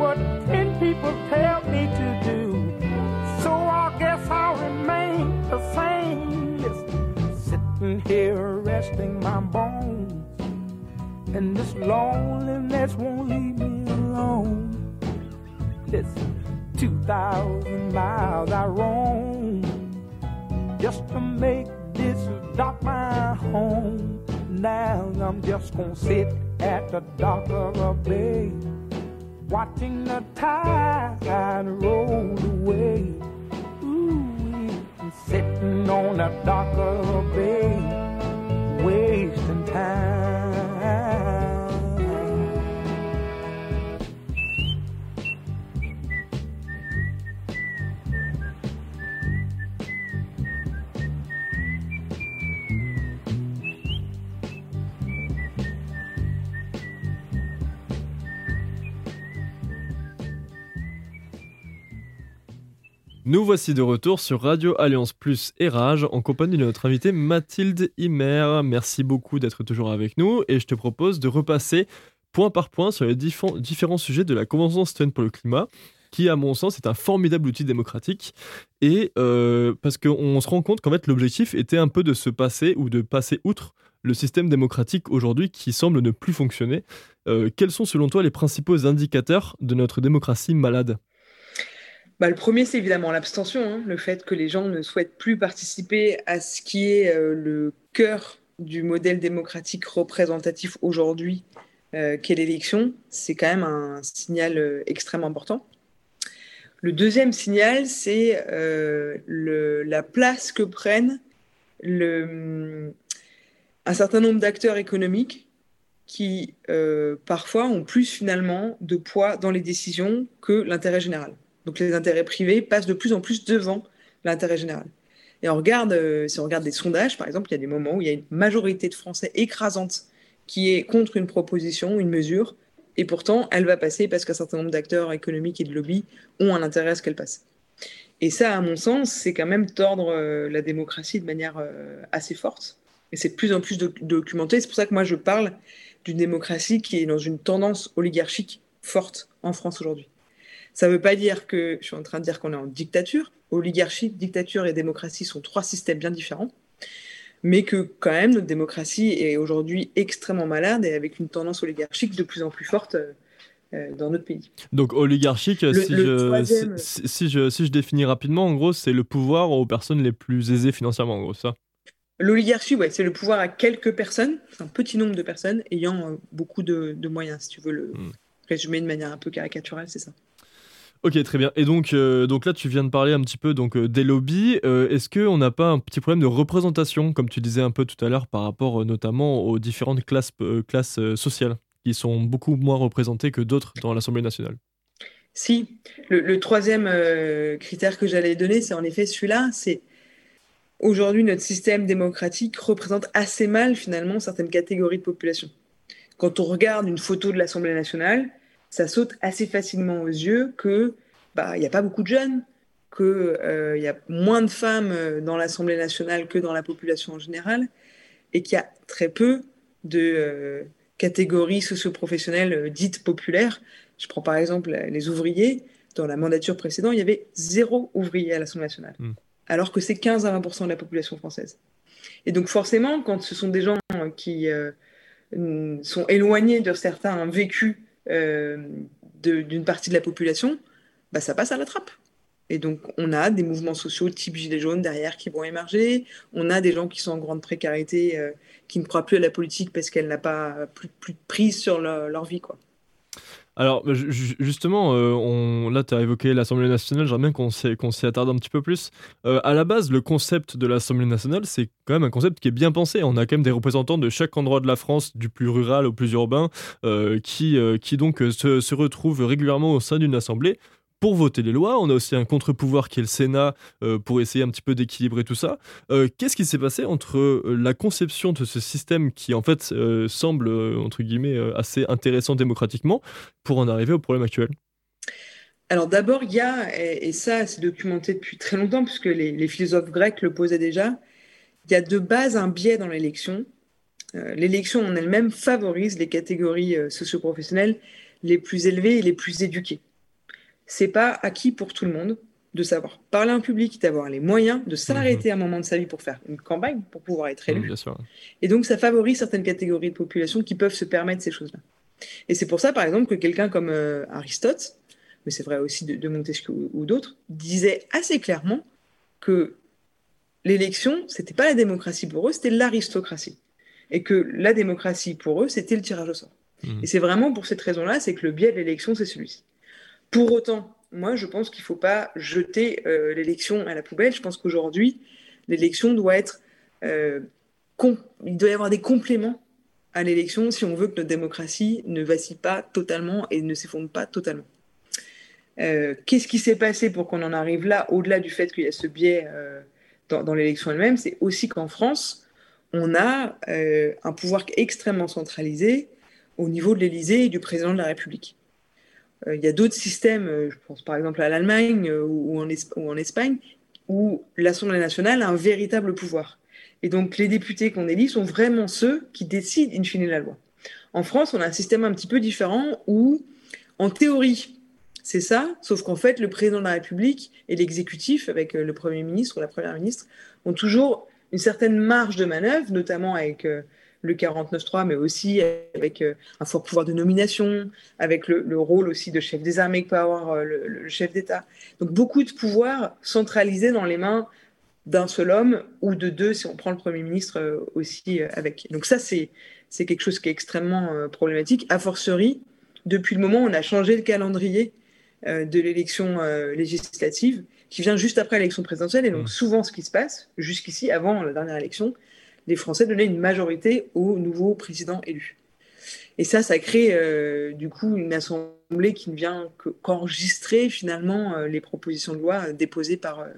what ten people tell me to do, so I guess I'll remain the same. Listen, sitting here resting my bones, and this loneliness won't leave me alone. Two thousand miles I roam just to make this dock my home. Now I'm just gonna sit at the dock of a bay, watching the tide roll away. Ooh, sitting on a of bay, wasting time. Nous voici de retour sur Radio Alliance Plus et Rage en compagnie de notre invitée Mathilde Himer. Merci beaucoup d'être toujours avec nous et je te propose de repasser point par point sur les différents sujets de la Convention citoyenne pour le climat qui, à mon sens, est un formidable outil démocratique. Et euh, parce qu'on se rend compte qu'en fait, l'objectif était un peu de se passer ou de passer outre le système démocratique aujourd'hui qui semble ne plus fonctionner. Euh, quels sont, selon toi, les principaux indicateurs de notre démocratie malade? Bah, le premier, c'est évidemment l'abstention, hein. le fait que les gens ne souhaitent plus participer à ce qui est euh, le cœur du modèle démocratique représentatif aujourd'hui, euh, qu'est l'élection. C'est quand même un signal euh, extrêmement important. Le deuxième signal, c'est la place que prennent un certain nombre d'acteurs économiques qui, parfois, ont plus finalement de poids dans les décisions que l'intérêt général. Donc les intérêts privés passent de plus en plus devant l'intérêt général. Et on regarde, euh, si on regarde des sondages, par exemple, il y a des moments où il y a une majorité de Français écrasante qui est contre une proposition, une mesure, et pourtant elle va passer parce qu'un certain nombre d'acteurs économiques et de lobbies ont un intérêt à ce qu'elle passe. Et ça, à mon sens, c'est quand même tordre euh, la démocratie de manière euh, assez forte. Et c'est de plus en plus documenté. C'est pour ça que moi, je parle d'une démocratie qui est dans une tendance oligarchique forte en France aujourd'hui. Ça ne veut pas dire que je suis en train de dire qu'on est en dictature. Oligarchie, dictature et démocratie sont trois systèmes bien différents, mais que quand même notre démocratie est aujourd'hui extrêmement malade et avec une tendance oligarchique de plus en plus forte euh, euh, dans notre pays. Donc oligarchique, si, je, si, je, si je définis rapidement, en gros, c'est le pouvoir aux personnes les plus aisées financièrement, en gros, ça? L'oligarchie, ouais, c'est le pouvoir à quelques personnes, un petit nombre de personnes ayant euh, beaucoup de, moyens, si tu veux le hmm. résumer de manière un peu caricaturale, c'est ça. Ok, très bien. Et donc, euh, donc là, tu viens de parler un petit peu donc, euh, des lobbies. Euh, est-ce qu'on n'a pas un petit problème de représentation, comme tu disais un peu tout à l'heure, par rapport notamment aux différentes classes, sociales, qui sont beaucoup moins représentées que d'autres dans l'Assemblée nationale? Si. Le, troisième critère que j'allais donner, c'est en effet celui-là. C'est aujourd'hui, notre système démocratique représente assez mal, finalement, certaines catégories de population. Quand on regarde une photo de l'Assemblée nationale, ça saute assez facilement aux yeux que bah il n'y a pas beaucoup de jeunes, qu'il euh, y a moins de femmes euh, dans l'Assemblée nationale que dans la population en général, et qu'il y a très peu de euh, catégories socioprofessionnelles dites populaires. Je prends par exemple les ouvriers. Dans la mandature précédente, il y avait zéro ouvrier à l'Assemblée nationale, hmm. alors que c'est 15 à 20% de la population française. Et donc forcément, quand ce sont des gens qui sont éloignés de certains vécus d'une partie de la population, bah, ça passe à la trappe. Et donc, on a des mouvements sociaux type Gilets jaunes derrière qui vont émerger. On a des gens qui sont en grande précarité, euh, qui ne croient plus à la politique parce qu'elle n'a pas plus, plus de prise sur leur vie. Quoi. Alors, justement, euh, là, tu as évoqué l'Assemblée nationale, j'aimerais bien qu'on s'y attarde un petit peu plus. Euh, à la base, le concept de l'Assemblée nationale, c'est quand même un concept qui est bien pensé. On a quand même des représentants de chaque endroit de la France, du plus rural au plus urbain, qui, qui donc se retrouvent régulièrement au sein d'une assemblée pour voter les lois. On a aussi un contre-pouvoir qui est le Sénat euh, pour essayer un petit peu d'équilibrer tout ça. Euh, qu'est-ce qui s'est passé entre euh, la conception de ce système qui en fait semble entre guillemets assez intéressant démocratiquement pour en arriver au problème actuel? Alors d'abord, il y a, et, ça c'est documenté depuis très longtemps, puisque les, les, philosophes grecs le posaient déjà, il y a de base un biais dans l'élection. l'élection en elle-même favorise les catégories socioprofessionnelles les plus élevées et les plus éduquées c'est pas acquis pour tout le monde de savoir parler en public, d'avoir les moyens de s'arrêter à un moment de sa vie pour faire une campagne, pour pouvoir être élu. Et donc, ça favorise certaines catégories de population qui peuvent se permettre ces choses-là. Et c'est pour ça, par exemple, que quelqu'un comme euh, Aristote, mais c'est vrai aussi de, Montesquieu ou, d'autres, disait assez clairement que l'élection, c'était pas la démocratie pour eux, c'était l'aristocratie. Et que la démocratie pour eux, c'était le tirage au sort. Mmh. Et c'est vraiment pour cette raison-là, c'est que le biais de l'élection, c'est celui-ci. Pour autant, moi, je pense qu'il ne faut pas jeter euh, l'élection à la poubelle. Je pense qu'aujourd'hui, l'élection doit être. Euh, il doit y avoir des compléments à l'élection si on veut que notre démocratie ne vacille pas totalement et ne s'effondre pas totalement. Euh, qu'est-ce qui s'est passé pour qu'on en arrive là, au-delà du fait qu'il y a ce biais dans, dans l'élection elle-même? C'est aussi qu'en France, on a un pouvoir extrêmement centralisé au niveau de l'Élysée et du président de la République. Euh, il y a d'autres systèmes, euh, je pense par exemple à l'Allemagne euh, ou, en Espagne, où l'Assemblée nationale a un véritable pouvoir. Et donc les députés qu'on élit sont vraiment ceux qui décident in fine la loi. En France, on a un système un petit peu différent où, en théorie, c'est ça, sauf qu'en fait, le président de la République et l'exécutif, avec le Premier ministre ou la Première ministre, ont toujours une certaine marge de manœuvre, notamment avec le 49.3, mais aussi avec euh, un fort pouvoir de nomination, avec le, rôle aussi de chef des armées que peut avoir euh, le, chef d'État. Donc beaucoup de pouvoir centralisé dans les mains d'un seul homme ou de deux si on prend le Premier ministre euh, aussi avec. Donc ça, c'est quelque chose qui est extrêmement problématique. A fortiori, depuis le moment où on a changé le calendrier de l'élection législative, qui vient juste après l'élection présidentielle, et donc mmh. souvent ce qui se passe, jusqu'ici, avant la dernière élection, les Français donnaient une majorité au nouveau président élu. Et ça, ça crée euh, du coup une assemblée qui ne vient qu'enregistrer finalement euh, les propositions de loi déposées par, euh,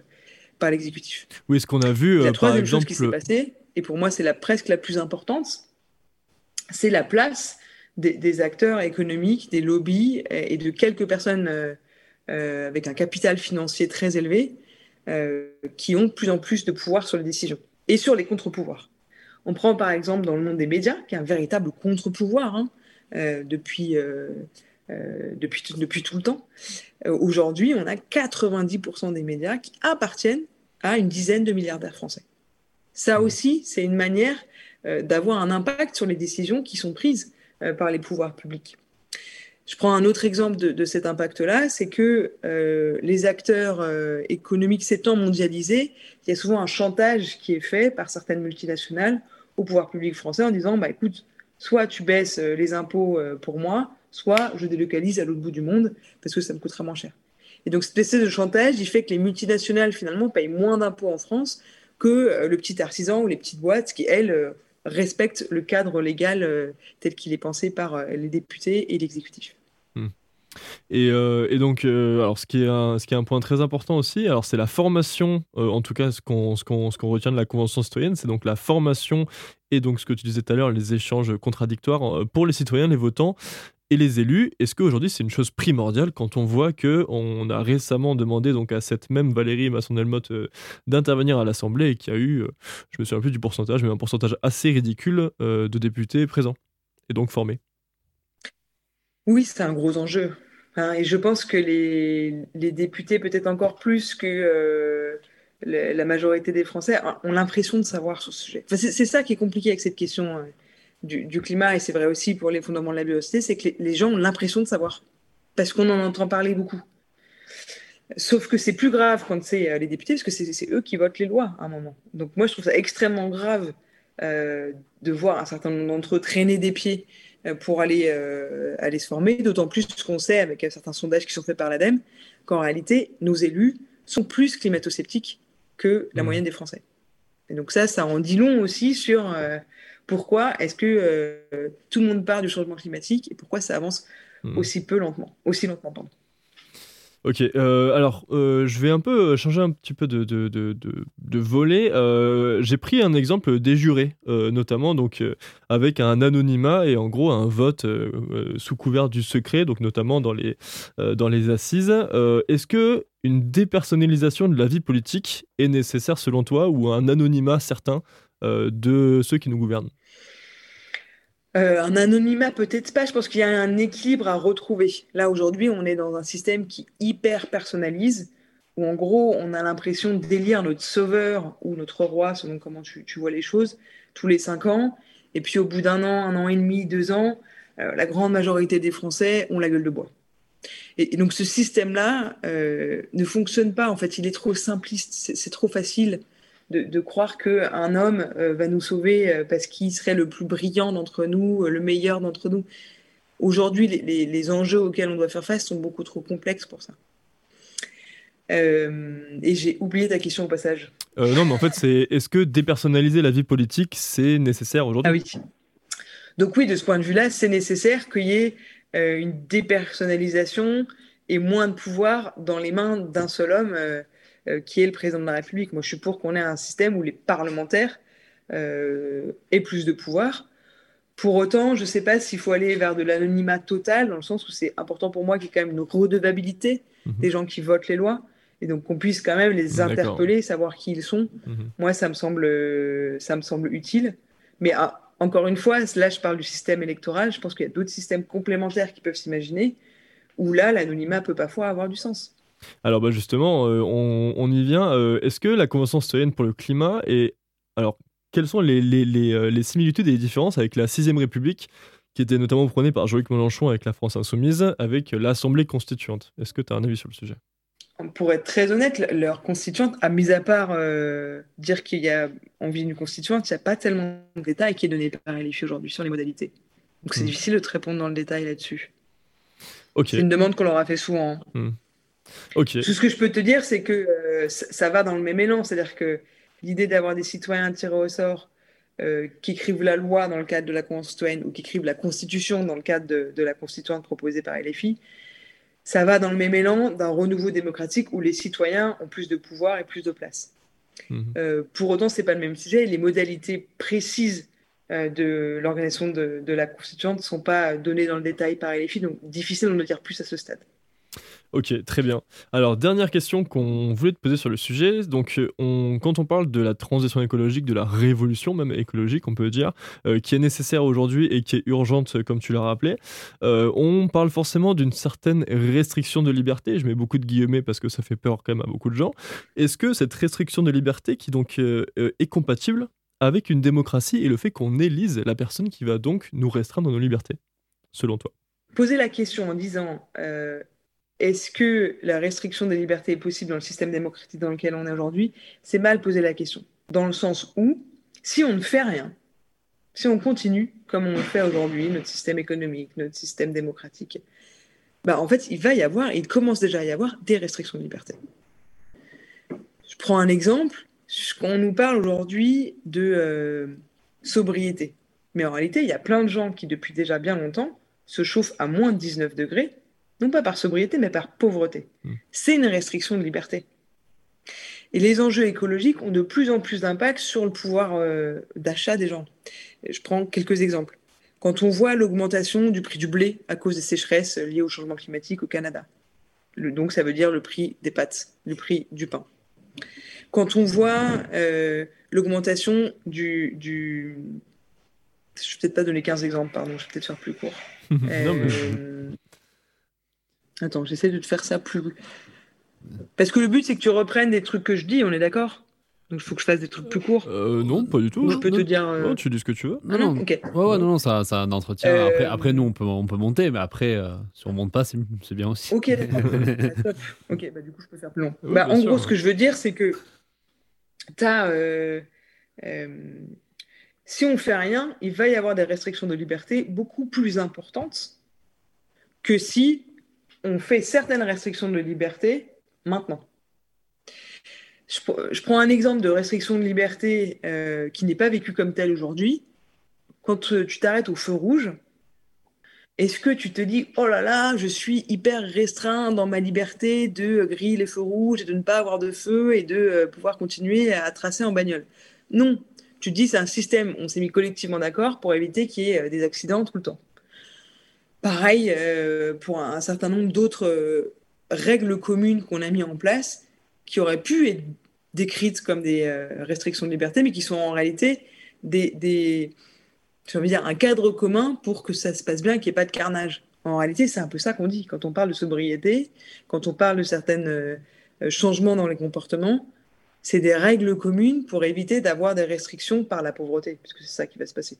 par l'exécutif. Oui, ce qu'on a vu, la troisième chose qui s'est passée, et pour moi c'est la presque la plus importante, c'est la place des, acteurs économiques, des lobbies et, de quelques personnes avec un capital financier très élevé qui ont de plus en plus de pouvoir sur les décisions et sur les contre-pouvoirs. On prend par exemple dans le monde des médias, qui est un véritable contre-pouvoir hein, euh, depuis, euh, euh, depuis, depuis tout le temps. Aujourd'hui, on a 90% des médias qui appartiennent à une dizaine de milliardaires français. Ça mmh. aussi, c'est une manière d'avoir un impact sur les décisions qui sont prises par les pouvoirs publics. Je prends un autre exemple de, cet impact-là, c'est que les acteurs économiques s'étant mondialisés, il y a souvent un chantage qui est fait par certaines multinationales au pouvoir public français en disant bah écoute, soit tu baisses euh, les impôts euh, pour moi, soit je délocalise à l'autre bout du monde parce que ça me coûtera moins cher. Et donc cette espèce de chantage, il fait que les multinationales finalement payent moins d'impôts en France que euh, le petit artisan ou les petites boîtes qui elles respectent le cadre légal tel qu'il est pensé par les députés et l'exécutif. Euh, et, donc, euh, alors ce qui, est un, point très important aussi, alors c'est la formation, euh, en tout cas ce qu'on ce qu'on retient de la Convention citoyenne, c'est donc la formation et donc ce que tu disais tout à l'heure, les échanges contradictoires pour les citoyens, les votants et les élus. Est-ce qu'aujourd'hui c'est une chose primordiale quand on voit que on a récemment demandé donc à cette même Valérie Masson-Delmotte d'intervenir à l'Assemblée et qu'il y a eu, je me souviens plus du pourcentage, mais un pourcentage assez ridicule de députés présents et donc formés? Oui, c'est un gros enjeu. Hein, et je pense que les, députés, peut-être encore plus que euh, la, majorité des Français, ont l'impression de savoir sur ce sujet. c'est ça qui est compliqué avec cette question. Du, du climat, et c'est vrai aussi pour les fondements de la biodiversité, c'est que les, les gens ont l'impression de savoir, parce qu'on en entend parler beaucoup. Sauf que c'est plus grave quand c'est euh, les députés, parce que c'est eux qui votent les lois à un moment. Donc moi, je trouve ça extrêmement grave euh, de voir un certain nombre d'entre eux traîner des pieds euh, pour aller, euh, aller se former, d'autant plus qu'on sait, avec certains sondages qui sont faits par l'ADEME, qu'en réalité, nos élus sont plus climato-sceptiques que la Mhm. moyenne des Français. Et donc ça, ça en dit long aussi sur pourquoi est-ce que euh, tout le monde parle du changement climatique et pourquoi ça avance Mhm. aussi peu lentement, aussi lentement, pardon. Ok, euh, alors euh, je vais un peu changer un petit peu de, de, de, de, de volet. Euh, J'ai pris un exemple des jurés, notamment donc avec un anonymat et en gros un vote sous couvert du secret, donc notamment dans les, dans les assises. Est-ce que une dépersonnalisation de la vie politique est nécessaire selon toi ou un anonymat certain de ceux qui nous gouvernent Euh, un anonymat, peut-être pas. Je pense qu'il y a un équilibre à retrouver. Là, aujourd'hui, on est dans un système qui hyper personnalise, où en gros, on a l'impression d'élire notre sauveur ou notre roi, selon comment tu, vois les choses, tous les cinq ans. Et puis, au bout d'un an, un an et demi, deux ans, euh, la grande majorité des Français ont la gueule de bois. Et, donc, ce système-là euh, ne fonctionne pas. En fait, il est trop simpliste. C'est trop facile de, de croire qu'un homme euh, va nous sauver euh, parce qu'il serait le plus brillant d'entre nous, euh, le meilleur d'entre nous. Aujourd'hui, les, les- les enjeux auxquels on doit faire face sont beaucoup trop complexes pour ça. Euh, et j'ai oublié ta question au passage. Euh, Non, mais en fait, c'est est-ce que dépersonnaliser la vie politique, c'est nécessaire aujourd'hui? Ah oui. Donc oui, de ce point de vue-là, c'est nécessaire qu'il y ait euh, une dépersonnalisation et moins de pouvoir dans les mains d'un seul homme qui est le président de la République. Moi, je suis pour qu'on ait un système où les parlementaires euh, aient plus de pouvoir. Pour autant, je ne sais pas s'il faut aller vers de l'anonymat total, dans le sens où c'est important pour moi qu'il y ait quand même une redevabilité Mhm. des gens qui votent les lois, et donc qu'on puisse quand même les interpeller, savoir qui ils sont. Mhm. Moi, ça me semble, euh, ça me semble utile. Mais ah, encore une fois, là, je parle du système électoral. Je pense qu'il y a d'autres systèmes complémentaires qui peuvent s'imaginer où là, l'anonymat peut parfois avoir du sens. Alors bah justement, euh, on, on y vient. Euh, Est-ce que la Convention citoyenne pour le climat est... Alors, quelles sont les, les, les, euh, les similitudes et les différences avec la Sixième République, qui était notamment prônée par Jean-Luc Mélenchon avec la France Insoumise, avec l'Assemblée constituante? Est-ce que tu as un avis sur le sujet? Pour être très honnête, le- leur constituante, à mis à part euh, dire qu'il y a envie d'une constituante, il n'y a pas tellement de détails qui est donné par LFI aujourd'hui sur les modalités. Donc c'est Hmm. difficile de te répondre dans le détail là-dessus. C'est une demande qu'on leur a fait souvent. hein. Tout ce que je peux te dire, c'est que euh, ça, ça va dans le même élan. C'est-à-dire que l'idée d'avoir des citoyens tirés au sort euh, qui écrivent la loi dans le cadre de la citoyenne ou qui écrivent la Constitution dans le cadre de, de la Constituante proposée par LFI, ça va dans le même élan d'un renouveau démocratique où les citoyens ont plus de pouvoir et plus de place. Mhm. Euh, pour autant, ce n'est pas le même sujet. Les modalités précises de l'organisation de, de la Constituante ne sont pas données dans le détail par LFI, donc difficile d'en dire plus à ce stade. Ok, très bien. Alors, dernière question qu'on voulait te poser sur le sujet. Donc, euh, quand on parle de la transition écologique, de la révolution même écologique, on peut dire, euh, qui est nécessaire aujourd'hui et qui est urgente, comme tu l'as rappelé, euh, on parle forcément d'une certaine restriction de liberté. Je mets beaucoup de guillemets parce que ça fait peur quand même à beaucoup de gens. Est-ce que cette restriction de liberté, qui donc est compatible avec une démocratie et le fait qu'on élise la personne qui va donc nous restreindre nos libertés, selon toi? Poser la question en disant est-ce que la restriction des libertés est possible dans le système démocratique dans lequel on est aujourd'hui, c'est mal poser la question. Dans le sens où, si on ne fait rien, si on continue comme on le fait aujourd'hui, notre système économique, notre système démocratique, bah en fait, il va y avoir, il commence déjà à y avoir, des restrictions de liberté. Je prends un exemple. On nous parle aujourd'hui de euh, sobriété. Mais en réalité, il y a plein de gens qui, depuis déjà bien longtemps, se chauffent à moins de 19 degrés, non pas par sobriété, mais par pauvreté. Mm. C'est une restriction de liberté. Et les enjeux écologiques ont de plus en plus d'impact sur le pouvoir euh, d'achat des gens. Je prends quelques exemples. Quand on voit l'augmentation du prix du blé à cause des sécheresses liées au changement climatique au Canada, le, donc ça veut dire le prix des pâtes, le prix du pain. Quand on voit euh, l'augmentation du, du... Je ne vais peut-être pas donner 15 exemples, pardon, je vais peut-être faire plus court. Non, mais- Euh, Attends, j'essaie de te faire ça plus. Parce que le but, c'est que tu reprennes des trucs que je dis, on est d'accord? Donc il faut que je fasse des trucs plus courts. Euh, non, pas du tout. je peux non, te dire. euh, non, tu dis ce que tu veux. Non, ah non, non. ok. Ouais, ouais, non, non, ça, ça a un entretien. Euh, Après, après, nous, on peut, on peut monter, mais après, euh, si on monte pas, c'est c'est bien aussi. Ok, d'accord. Ah, ok, bah, du coup, je peux faire plus long. Oui, bah, en sûr. gros, ce que je veux dire, c'est que t'as, euh, euh, si on fait rien, il va y avoir des restrictions de liberté beaucoup plus importantes que si on fait certaines restrictions de liberté maintenant. Je, pr- je prends un exemple de restriction de liberté euh, qui n'est pas vécu comme tel aujourd'hui. Quand euh, tu t'arrêtes au feu rouge, est-ce que tu te dis, oh là là, je suis hyper restreint dans ma liberté de griller les feux rouges et de ne pas avoir de feu et de euh, pouvoir continuer à tracer en bagnole? Non, tu te dis, c'est un système, on s'est mis collectivement d'accord pour éviter qu'il y ait des accidents tout le temps. Pareil euh, pour un, certain nombre d'autres euh, règles communes qu'on a mis en place qui auraient pu être décrites comme des euh, restrictions de liberté, mais qui sont en réalité des, des, envie de dire, un cadre commun pour que ça se passe bien, qu'il n'y ait pas de carnage. En réalité, c'est un peu ça qu'on dit. Quand on parle de sobriété, quand on parle de certains changements dans les comportements, c'est des règles communes pour éviter d'avoir des restrictions par la pauvreté, puisque c'est ça qui va se passer.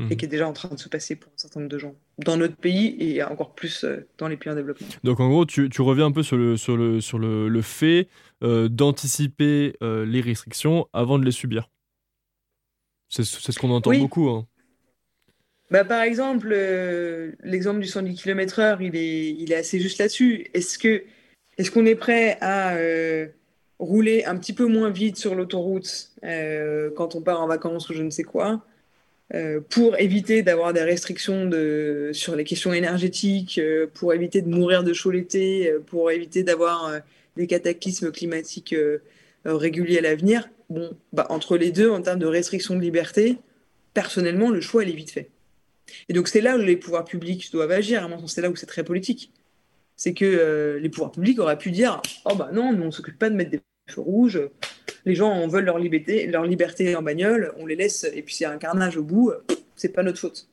Mhm. Et qui est déjà en train de se passer pour un certain nombre de gens. Dans notre pays et encore plus euh, dans les pays en développement. Donc en gros, tu, tu reviens un peu sur le, sur le, sur le, le fait euh, d'anticiper euh, les restrictions avant de les subir. C'est ce qu'on entend Oui. beaucoup. hein. Bah, par exemple, euh, l'exemple du 110 km/h, il est, il est assez juste là-dessus. Est-ce que, est-ce qu'on est prêt à rouler un petit peu moins vite sur l'autoroute quand on part en vacances ou je ne sais quoi, euh, pour éviter d'avoir des restrictions sur les questions énergétiques, euh, pour éviter de mourir de chaud l'été, euh, pour éviter d'avoir des cataclysmes climatiques réguliers à l'avenir Bon, bah, entre les deux, en termes de restrictions de liberté, personnellement, le choix, est vite fait. Et donc, c'est là où les pouvoirs publics doivent agir. À mon sens, c'est là où c'est très politique. C'est que les pouvoirs publics auraient pu dire Oh, bah non, nous, on s'occupe pas de mettre des feux rouges. Les gens en veulent leur liberté, leur liberté en bagnole, on les laisse, et puis a un carnage au bout, c'est pas notre faute.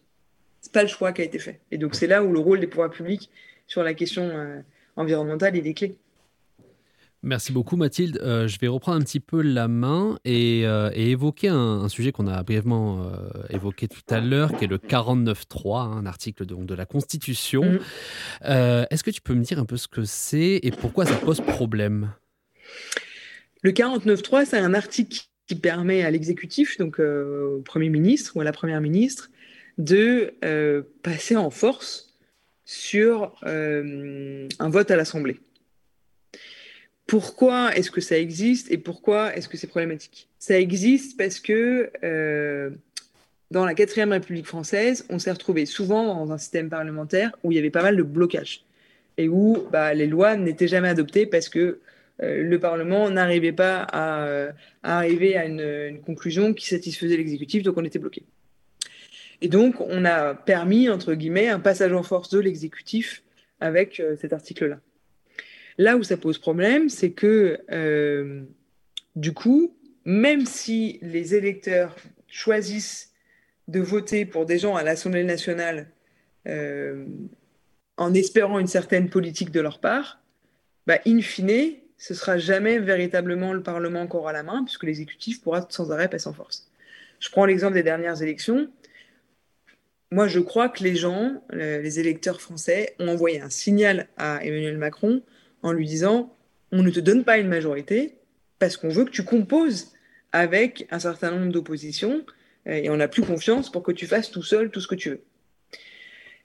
C'est pas le choix qui a été fait. Et donc, c'est là où le rôle des pouvoirs publics sur la question euh, environnementale est clé. Merci beaucoup Mathilde. Euh, je vais reprendre un petit peu la main et, euh, et évoquer un, un sujet qu'on a brièvement euh, évoqué tout à l'heure, qui est le 49.3, hein, un article de, donc, de la Constitution. Euh, Est-ce que tu peux me dire un peu ce que c'est et pourquoi ça pose problème? Le 49.3, c'est un article qui permet à l'exécutif, donc euh, au Premier ministre ou à la Première ministre, de euh, passer en force sur euh, un vote à l'Assemblée. Pourquoi est-ce que ça existe et pourquoi est-ce que c'est problématique? Ça existe parce que dans la 4ème République française, on s'est retrouvé souvent dans un système parlementaire où il y avait pas mal de blocages et où bah, les lois n'étaient jamais adoptées parce que le Parlement n'arrivait pas à, euh, arriver à une, conclusion qui satisfaisait l'exécutif, donc on était bloqué. Et donc, on a permis, entre guillemets, un passage en force de l'exécutif avec euh, cet article-là. Là où ça pose problème, c'est que, euh, du coup, même si les électeurs choisissent de voter pour des gens à l'Assemblée nationale euh, en espérant une certaine politique de leur part, bah, in fine, ce sera jamais véritablement le Parlement qui aura la main, puisque l'exécutif pourra sans arrêt passer en force. Je prends l'exemple des dernières élections. Moi, je crois que les gens, euh, les électeurs français, ont envoyé un signal à Emmanuel Macron en lui disant on ne te donne pas une majorité parce qu'on veut que tu composes avec un certain nombre d'oppositions euh, et on n'a plus confiance pour que tu fasses tout seul tout ce que tu veux.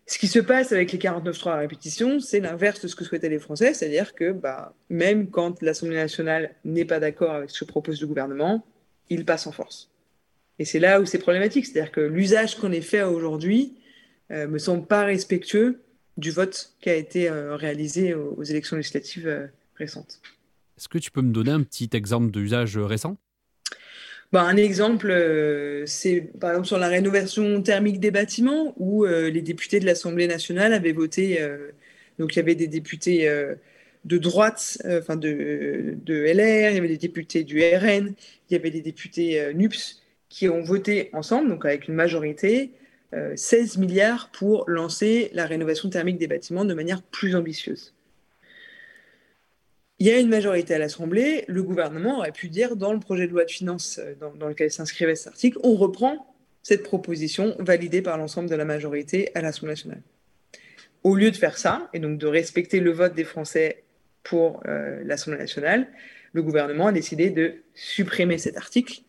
Ce qui se passe avec les 49.3 à répétition, c'est l'inverse de ce que souhaitaient les Français, c'est-à-dire que bah, même quand l'Assemblée nationale n'est pas d'accord avec ce que propose le gouvernement, il passe en force. Et c'est là où c'est problématique, c'est-à-dire que l'usage qu'on est fait aujourd'hui euh, me semble pas respectueux du vote qui a été euh, réalisé aux, aux élections législatives euh, récentes. Est-ce que tu peux me donner un petit exemple d'usage récent? Bah, un exemple, euh, c'est par exemple sur la rénovation thermique des bâtiments, où euh, les députés de l'Assemblée nationale avaient voté, euh, donc il y avait des députés de droite, enfin de, de LR, il y avait des députés du RN, il y avait des députés NUPS qui ont voté ensemble, donc avec une majorité, euh, 16 milliards pour lancer la rénovation thermique des bâtiments de manière plus ambitieuse. Il y a une majorité à l'Assemblée, le gouvernement aurait pu dire dans le projet de loi de finances euh, dans, lequel s'inscrivait cet article, on reprend cette proposition validée par l'ensemble de la majorité à l'Assemblée nationale. Au lieu de faire ça, et donc de respecter le vote des Français pour euh, l'Assemblée nationale, le gouvernement a décidé de supprimer cet article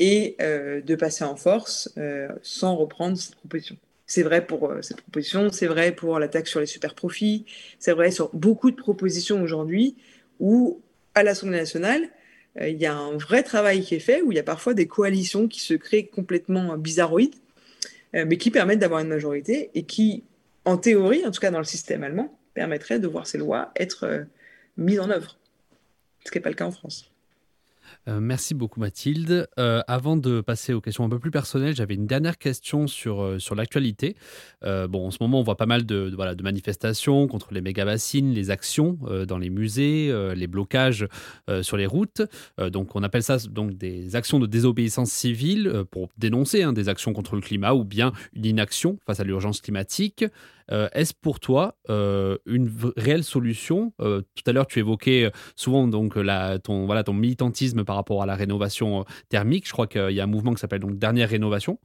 et euh, de passer en force sans reprendre cette proposition. C'est vrai pour cette proposition, c'est vrai pour la taxe sur les super profits, c'est vrai sur beaucoup de propositions aujourd'hui où, à l'Assemblée nationale, euh, il y a un vrai travail qui est fait, où il y a parfois des coalitions qui se créent complètement bizarroïdes, euh, mais qui permettent d'avoir une majorité et qui, en théorie, en tout cas dans le système allemand, permettraient de voir ces lois être euh, mises en œuvre. Ce qui n'est pas le cas en France. Euh, merci beaucoup Mathilde. Euh, avant de passer aux questions un peu plus personnelles, j'avais une dernière question sur, euh, sur l'actualité. Bon, en ce moment, on voit pas mal de, voilà, de manifestations contre les méga-bassines, les actions dans les musées, les blocages sur les routes. Donc, on appelle ça donc des actions de désobéissance civile pour dénoncer hein, des actions contre le climat ou bien une inaction face à l'urgence climatique. Euh, Est-ce pour toi euh, une réelle solution Euh, Tout à l'heure, tu évoquais souvent donc la, ton voilà ton militantisme par rapport à la rénovation thermique. Je crois qu'il y a un mouvement qui s'appelle donc dernière rénovation.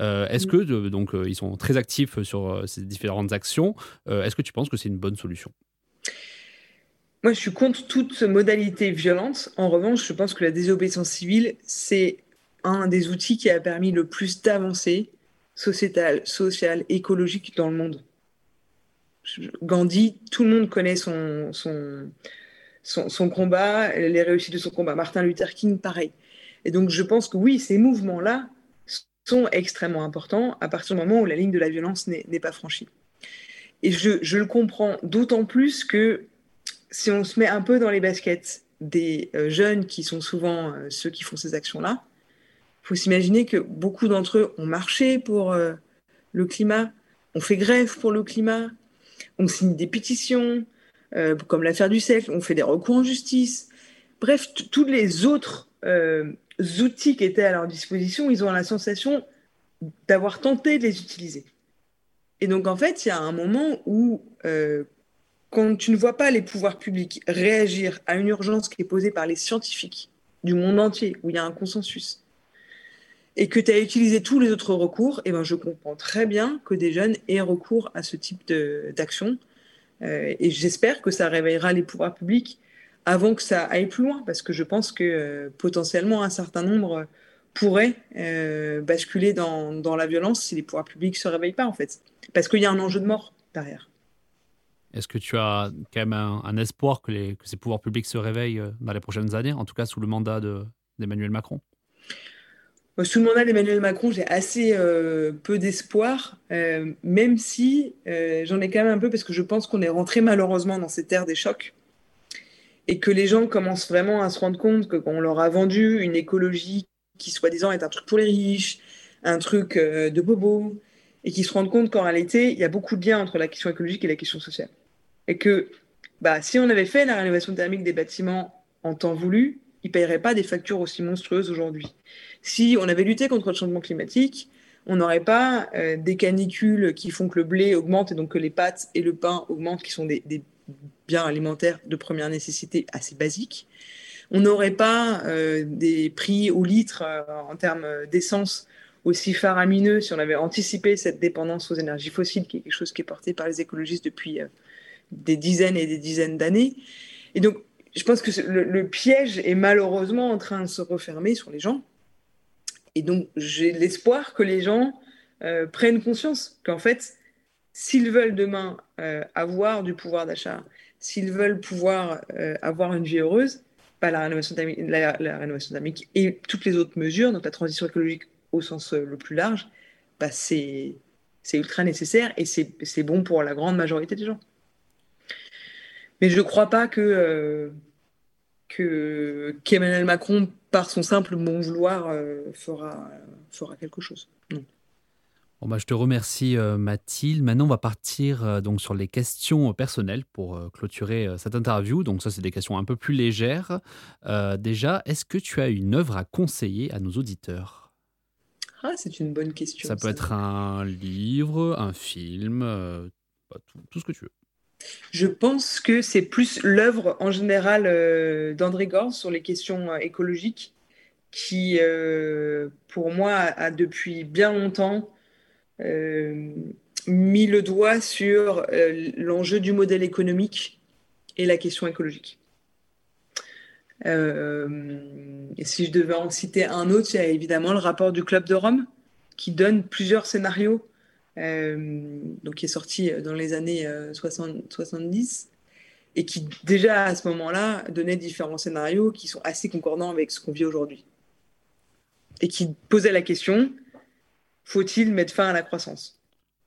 Est-ce que euh, donc ils sont très actifs sur ces différentes actions Est-ce que tu penses que c'est une bonne solution? Moi, je suis contre toute modalité violente. En revanche, je pense que la désobéissance civile, c'est un des outils qui a permis le plus d'avancer sociétale, sociale, écologique dans le monde. Gandhi, tout le monde connaît son, son, son, combat, les réussites de son combat. Martin Luther King, pareil. Et donc, je pense que oui, ces mouvements-là sont extrêmement importants à partir du moment où la ligne de la violence n'est n'est pas franchie. Et je, je le comprends d'autant plus que si on se met un peu dans les baskets des euh, jeunes qui sont souvent euh, ceux qui font ces actions-là, il faut s'imaginer que beaucoup d'entre eux ont marché pour euh, le climat, ont fait grève pour le climat, ont signé des pétitions, euh, comme l'affaire du siècle, ont fait des recours en justice. Bref, tous les autres euh, outils qui étaient à leur disposition, ils ont la sensation d'avoir tenté de les utiliser. Et donc, en fait, il y a un moment où, euh, quand tu ne vois pas les pouvoirs publics réagir à une urgence qui est posée par les scientifiques du monde entier, où il y a un consensus, et que tu as utilisé tous les autres recours, eh ben, je comprends très bien que des jeunes aient recours à ce type d'action. Euh, et j'espère que ça réveillera les pouvoirs publics avant que ça aille plus loin, parce que je pense que euh, potentiellement un certain nombre pourraient euh, basculer dans, la violence si les pouvoirs publics ne se réveillent pas, en fait. Parce qu'il y a un enjeu de mort derrière. Est-ce que tu as quand même un, espoir que, ces pouvoirs publics se réveillent dans les prochaines années, en tout cas sous le mandat de- d'Emmanuel Macron? Sous le mandat d'Emmanuel Macron, j'ai assez euh, peu d'espoir, euh, même si euh, j'en ai quand même un peu parce que je pense qu'on est rentré malheureusement dans cette ère des chocs et que les gens commencent vraiment à se rendre compte que qu'on leur a vendu une écologie qui soi-disant est un truc pour les riches, un truc euh, de bobo, et qui se rendent compte qu'en réalité, il y a beaucoup de liens entre la question écologique et la question sociale. Et que bah, si on avait fait la rénovation thermique des bâtiments en temps voulu, ils ne paieraient pas des factures aussi monstrueuses aujourd'hui si on avait lutté contre le changement climatique, on n'aurait pas euh, des canicules qui font que le blé augmente et donc que les pâtes et le pain augmentent, qui sont des, biens alimentaires de première nécessité assez basiques. On n'aurait pas euh, des prix au litre euh, en termes d'essence aussi faramineux si on avait anticipé cette dépendance aux énergies fossiles, qui est quelque chose qui est porté par les écologistes depuis des dizaines et des dizaines d'années. Et donc, je pense que le piège est malheureusement en train de se refermer sur les gens. Et donc, j'ai l'espoir que les gens euh, prennent conscience qu'en fait, s'ils veulent demain euh, avoir du pouvoir d'achat, s'ils veulent pouvoir euh, avoir une vie heureuse, bah, la, rénovation thermique, et toutes les autres mesures, donc la transition écologique au sens le plus large, bah, c'est ultra nécessaire et c'est bon pour la grande majorité des gens. Mais je ne crois pas que qu'Emmanuel Macron, par son simple bon vouloir, euh, fera, fera quelque chose. Non. Bon bah, je te remercie euh, Mathilde. Maintenant, on va partir euh, donc sur les questions personnelles pour clôturer cette interview. Donc ça, c'est des questions un peu plus légères. Euh, déjà, est-ce que tu as une œuvre à conseiller à nos auditeurs? Ah, c'est une bonne question. Ça peut être un livre, un film, euh, bah, tout, tout ce que tu veux. Je pense que c'est plus l'œuvre en général euh, d'André Gorz sur les questions euh, écologiques qui, euh, pour moi, a, depuis bien longtemps mis le doigt sur l'enjeu du modèle économique et la question écologique. Si je devais en citer un autre, il y a évidemment le rapport du Club de Rome qui donne plusieurs scénarios, donc qui est sorti dans les années euh, 60, 70 et qui déjà à ce moment-là donnait différents scénarios qui sont assez concordants avec ce qu'on vit aujourd'hui et qui posait la question faut-il mettre fin à la croissance?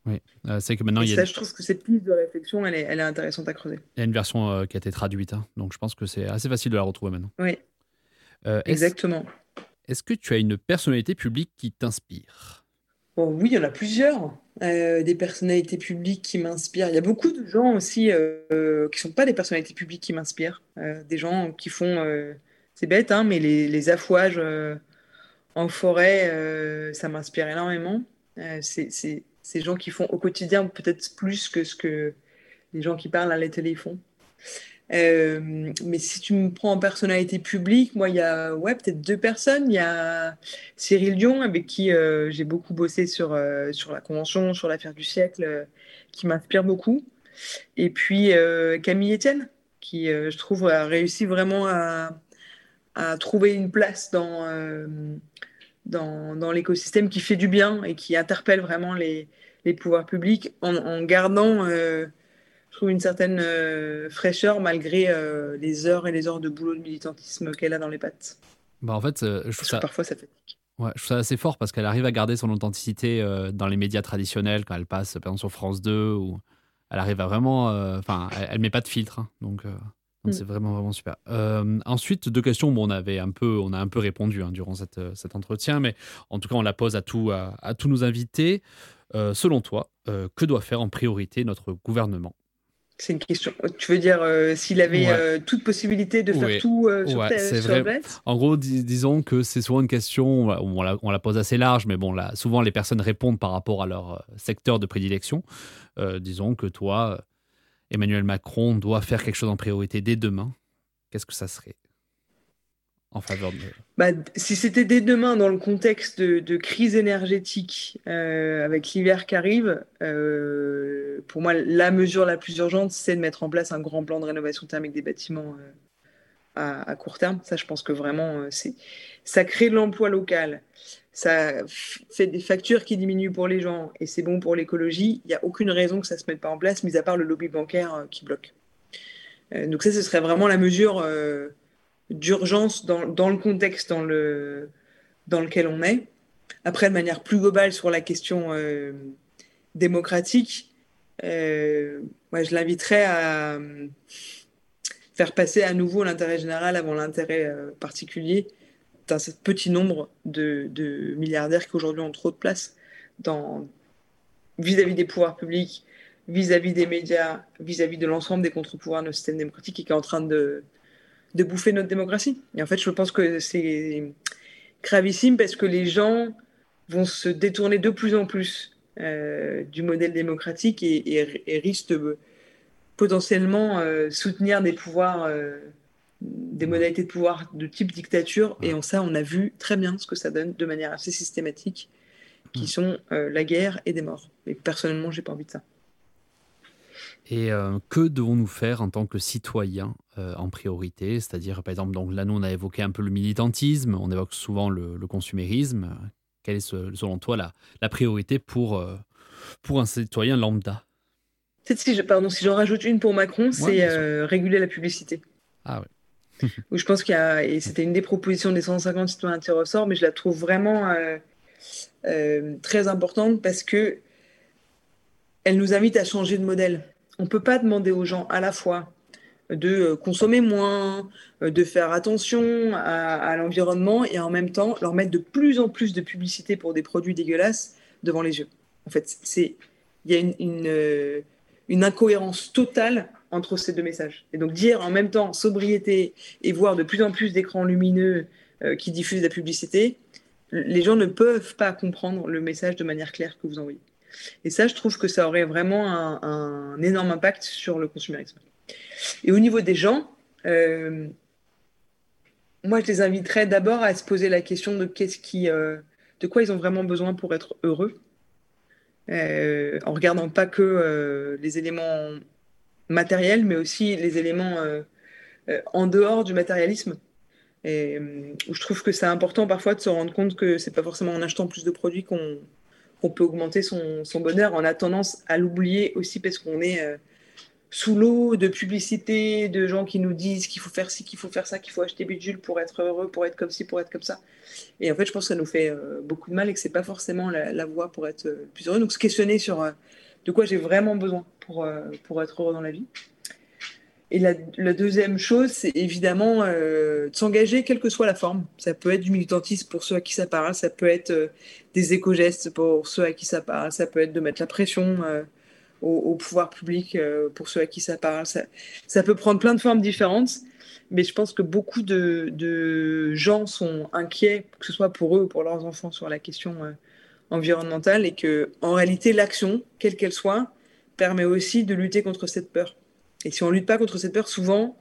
Oui, Euh, c'est que maintenant Et il y, a, ça, je trouve que cette piste de réflexion, elle est, elle est intéressante à creuser. il y a une version euh, qui a été traduite, hein. donc je pense que c'est assez facile de la retrouver maintenant. Oui, Euh, exactement. est-ce que tu as une personnalité publique qui t'inspire? Bon, oui, il y en a plusieurs, euh, des personnalités publiques qui m'inspirent. Il y a beaucoup de gens aussi euh, qui ne sont pas des personnalités publiques qui m'inspirent. Euh, des gens qui font, c'est bête, hein, mais les, affouages en forêt, ça m'inspire énormément. C'est, c'est, ces gens qui font au quotidien peut-être plus que ce que les gens qui parlent à la télé font. Euh, mais si tu me prends en personnalité publique, moi, il y a ouais, peut-être deux personnes. Il y a Cyril Dion, avec qui euh, j'ai beaucoup bossé sur, euh, sur la Convention, sur l'affaire du siècle, qui m'inspire beaucoup. Et puis Camille Etienne, qui, je trouve, a réussi vraiment à, trouver une place dans, dans, l'écosystème qui fait du bien et qui interpelle vraiment les, les pouvoirs publics en, gardant, je trouve, une certaine euh, fraîcheur malgré euh, les heures et les heures de boulot de militantisme qu'elle a dans les pattes. bah, En fait, euh, je trouve ça, parfois, ça fait. Ouais, je trouve ça assez fort parce qu'elle arrive à garder son authenticité dans les médias traditionnels quand elle passe par exemple sur France 2 ou elle arrive à vraiment enfin elle, elle met pas de filtre hein, donc donc Mm. c'est vraiment vraiment super. Ensuite deux questions bon on avait un peu on a un peu répondu hein, durant cette, cet entretien mais en tout cas on la pose à tout à, à tous nos invités. Selon toi que doit faire en priorité notre gouvernement? C'est une question. Tu veux dire euh, s'il avait Ouais. euh, toute possibilité de faire tout euh, sur, Ouais, sur vrai. En gros, dis- disons que c'est souvent une question, on la, on la pose assez large, mais bon, là, souvent les personnes répondent par rapport à leur euh, secteur de prédilection. Disons que toi, Emmanuel Macron doit faire quelque chose en priorité dès demain. Qu'est-ce que ça serait? En faveur de... Bah, si c'était dès demain dans le contexte de, crise énergétique euh, avec l'hiver qui arrive, euh, pour moi, la mesure la plus urgente, c'est de mettre en place un grand plan de rénovation thermique des bâtiments euh, à, court terme. Ça, je pense que vraiment, ça crée de l'emploi local, ça fait des factures qui diminuent pour les gens et c'est bon pour l'écologie. Il n'y a aucune raison que ça ne se mette pas en place, mis à part le lobby bancaire qui bloque. Donc ça, ce serait vraiment la mesure d'urgence dans, le contexte dans, le, dans lequel on est. Après, de manière plus globale sur la question euh, démocratique, euh, moi, je l'inviterais à euh, faire passer à nouveau l'intérêt général avant l'intérêt euh, particulier d'un petit nombre de, milliardaires qui aujourd'hui ont trop de place vis-à-vis des pouvoirs publics, vis-à-vis des médias, vis-à-vis de l'ensemble des contre-pouvoirs de notre système démocratique et qui est en train de, de bouffer notre démocratie. Et en fait, je pense que c'est gravissime parce que les gens vont se détourner de plus en plus euh, du modèle démocratique et, et, et risquent de potentiellement euh, soutenir des pouvoirs, euh, des modalités de pouvoir de type dictature. Et en ça, on a vu très bien ce que ça donne de manière assez systématique, qui sont euh, la guerre et des morts. Et personnellement, j'ai pas envie de ça. Et euh, que devons-nous faire en tant que citoyens euh, en priorité? C'est-à-dire, par exemple, donc là, nous, on a évoqué un peu le militantisme, on évoque souvent le, le consumérisme. Quelle est, selon toi, la, la priorité pour, euh, pour un citoyen lambda? Peut-être si je, pardon, si j'en rajoute une pour Macron, c'est réguler la publicité. Ah ouais. Où je pense qu'il y a, et c'était une des propositions des 150 citoyens tirés au sort, mais je la trouve vraiment très importante parce que elle nous invite à changer de modèle. On ne peut pas demander aux gens à la fois de euh, consommer moins, euh, de faire attention à, l'environnement et en même temps leur mettre de plus en plus de publicité pour des produits dégueulasses devant les yeux. En fait, il y a euh, une incohérence totale entre ces deux messages. Et donc dire en même temps sobriété et voir de plus en plus d'écrans lumineux qui diffusent la publicité, les gens ne peuvent pas comprendre le message de manière claire que vous envoyez. Et ça, je trouve que ça aurait vraiment un, énorme impact sur le consumérisme. Et au niveau des gens, euh, moi, je les inviterais d'abord à se poser la question de qu'est-ce qui, euh, de quoi ils ont vraiment besoin pour être heureux, euh, en regardant pas que les éléments matériels, mais aussi les éléments en dehors du matérialisme. Et je trouve que c'est important parfois de se rendre compte que c'est pas forcément en achetant plus de produits qu'on qu'on peut augmenter son, bonheur. On a tendance à l'oublier aussi parce qu'on est euh, sous l'eau de publicité, de gens qui nous disent qu'il faut faire ci, qu'il faut faire ça, qu'il faut acheter bidule pour être heureux, pour être comme ci, pour être comme ça. Et en fait, je pense que ça nous fait euh, beaucoup de mal et que c'est pas forcément la, voie pour être euh, plus heureux. Donc, se questionner sur de quoi j'ai vraiment besoin pour, pour être heureux dans la vie. Et la, deuxième chose, c'est évidemment euh, de s'engager, quelle que soit la forme. Ça peut être du militantisme pour ceux à qui ça parle, ça peut être euh, des éco-gestes pour ceux à qui ça parle, ça peut être de mettre la pression euh, au, pouvoir public pour ceux à qui ça parle. Ça, peut prendre plein de formes différentes, mais je pense que beaucoup de, de gens sont inquiets, que ce soit pour eux ou pour leurs enfants, sur la question environnementale, et que en réalité, l'action, quelle qu'elle soit, permet aussi de lutter contre cette peur. Et si on lutte pas contre cette peur, souvent,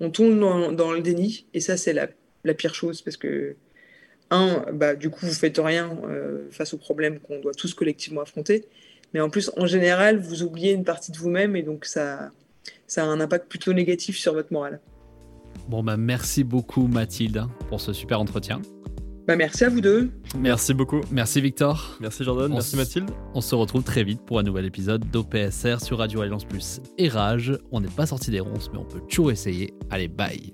on tombe dans, le déni, et ça, c'est la, la pire chose, parce que un, bah, du coup, vous faites rien euh, face aux problèmes qu'on doit tous collectivement affronter. Mais en plus, en général, vous oubliez une partie de vous-même et donc ça, ça a un impact plutôt négatif sur votre morale. Bon, bah, merci beaucoup, Mathilde, pour ce super entretien. Bah, merci à vous deux. Merci beaucoup. Merci, Victor. Merci Jordan, On merci Mathilde. On se retrouve très vite pour un nouvel épisode d'OPSR sur Radio Alliance Plus et Rage. On n'est pas sorti des ronces, mais on peut toujours essayer. Allez, bye.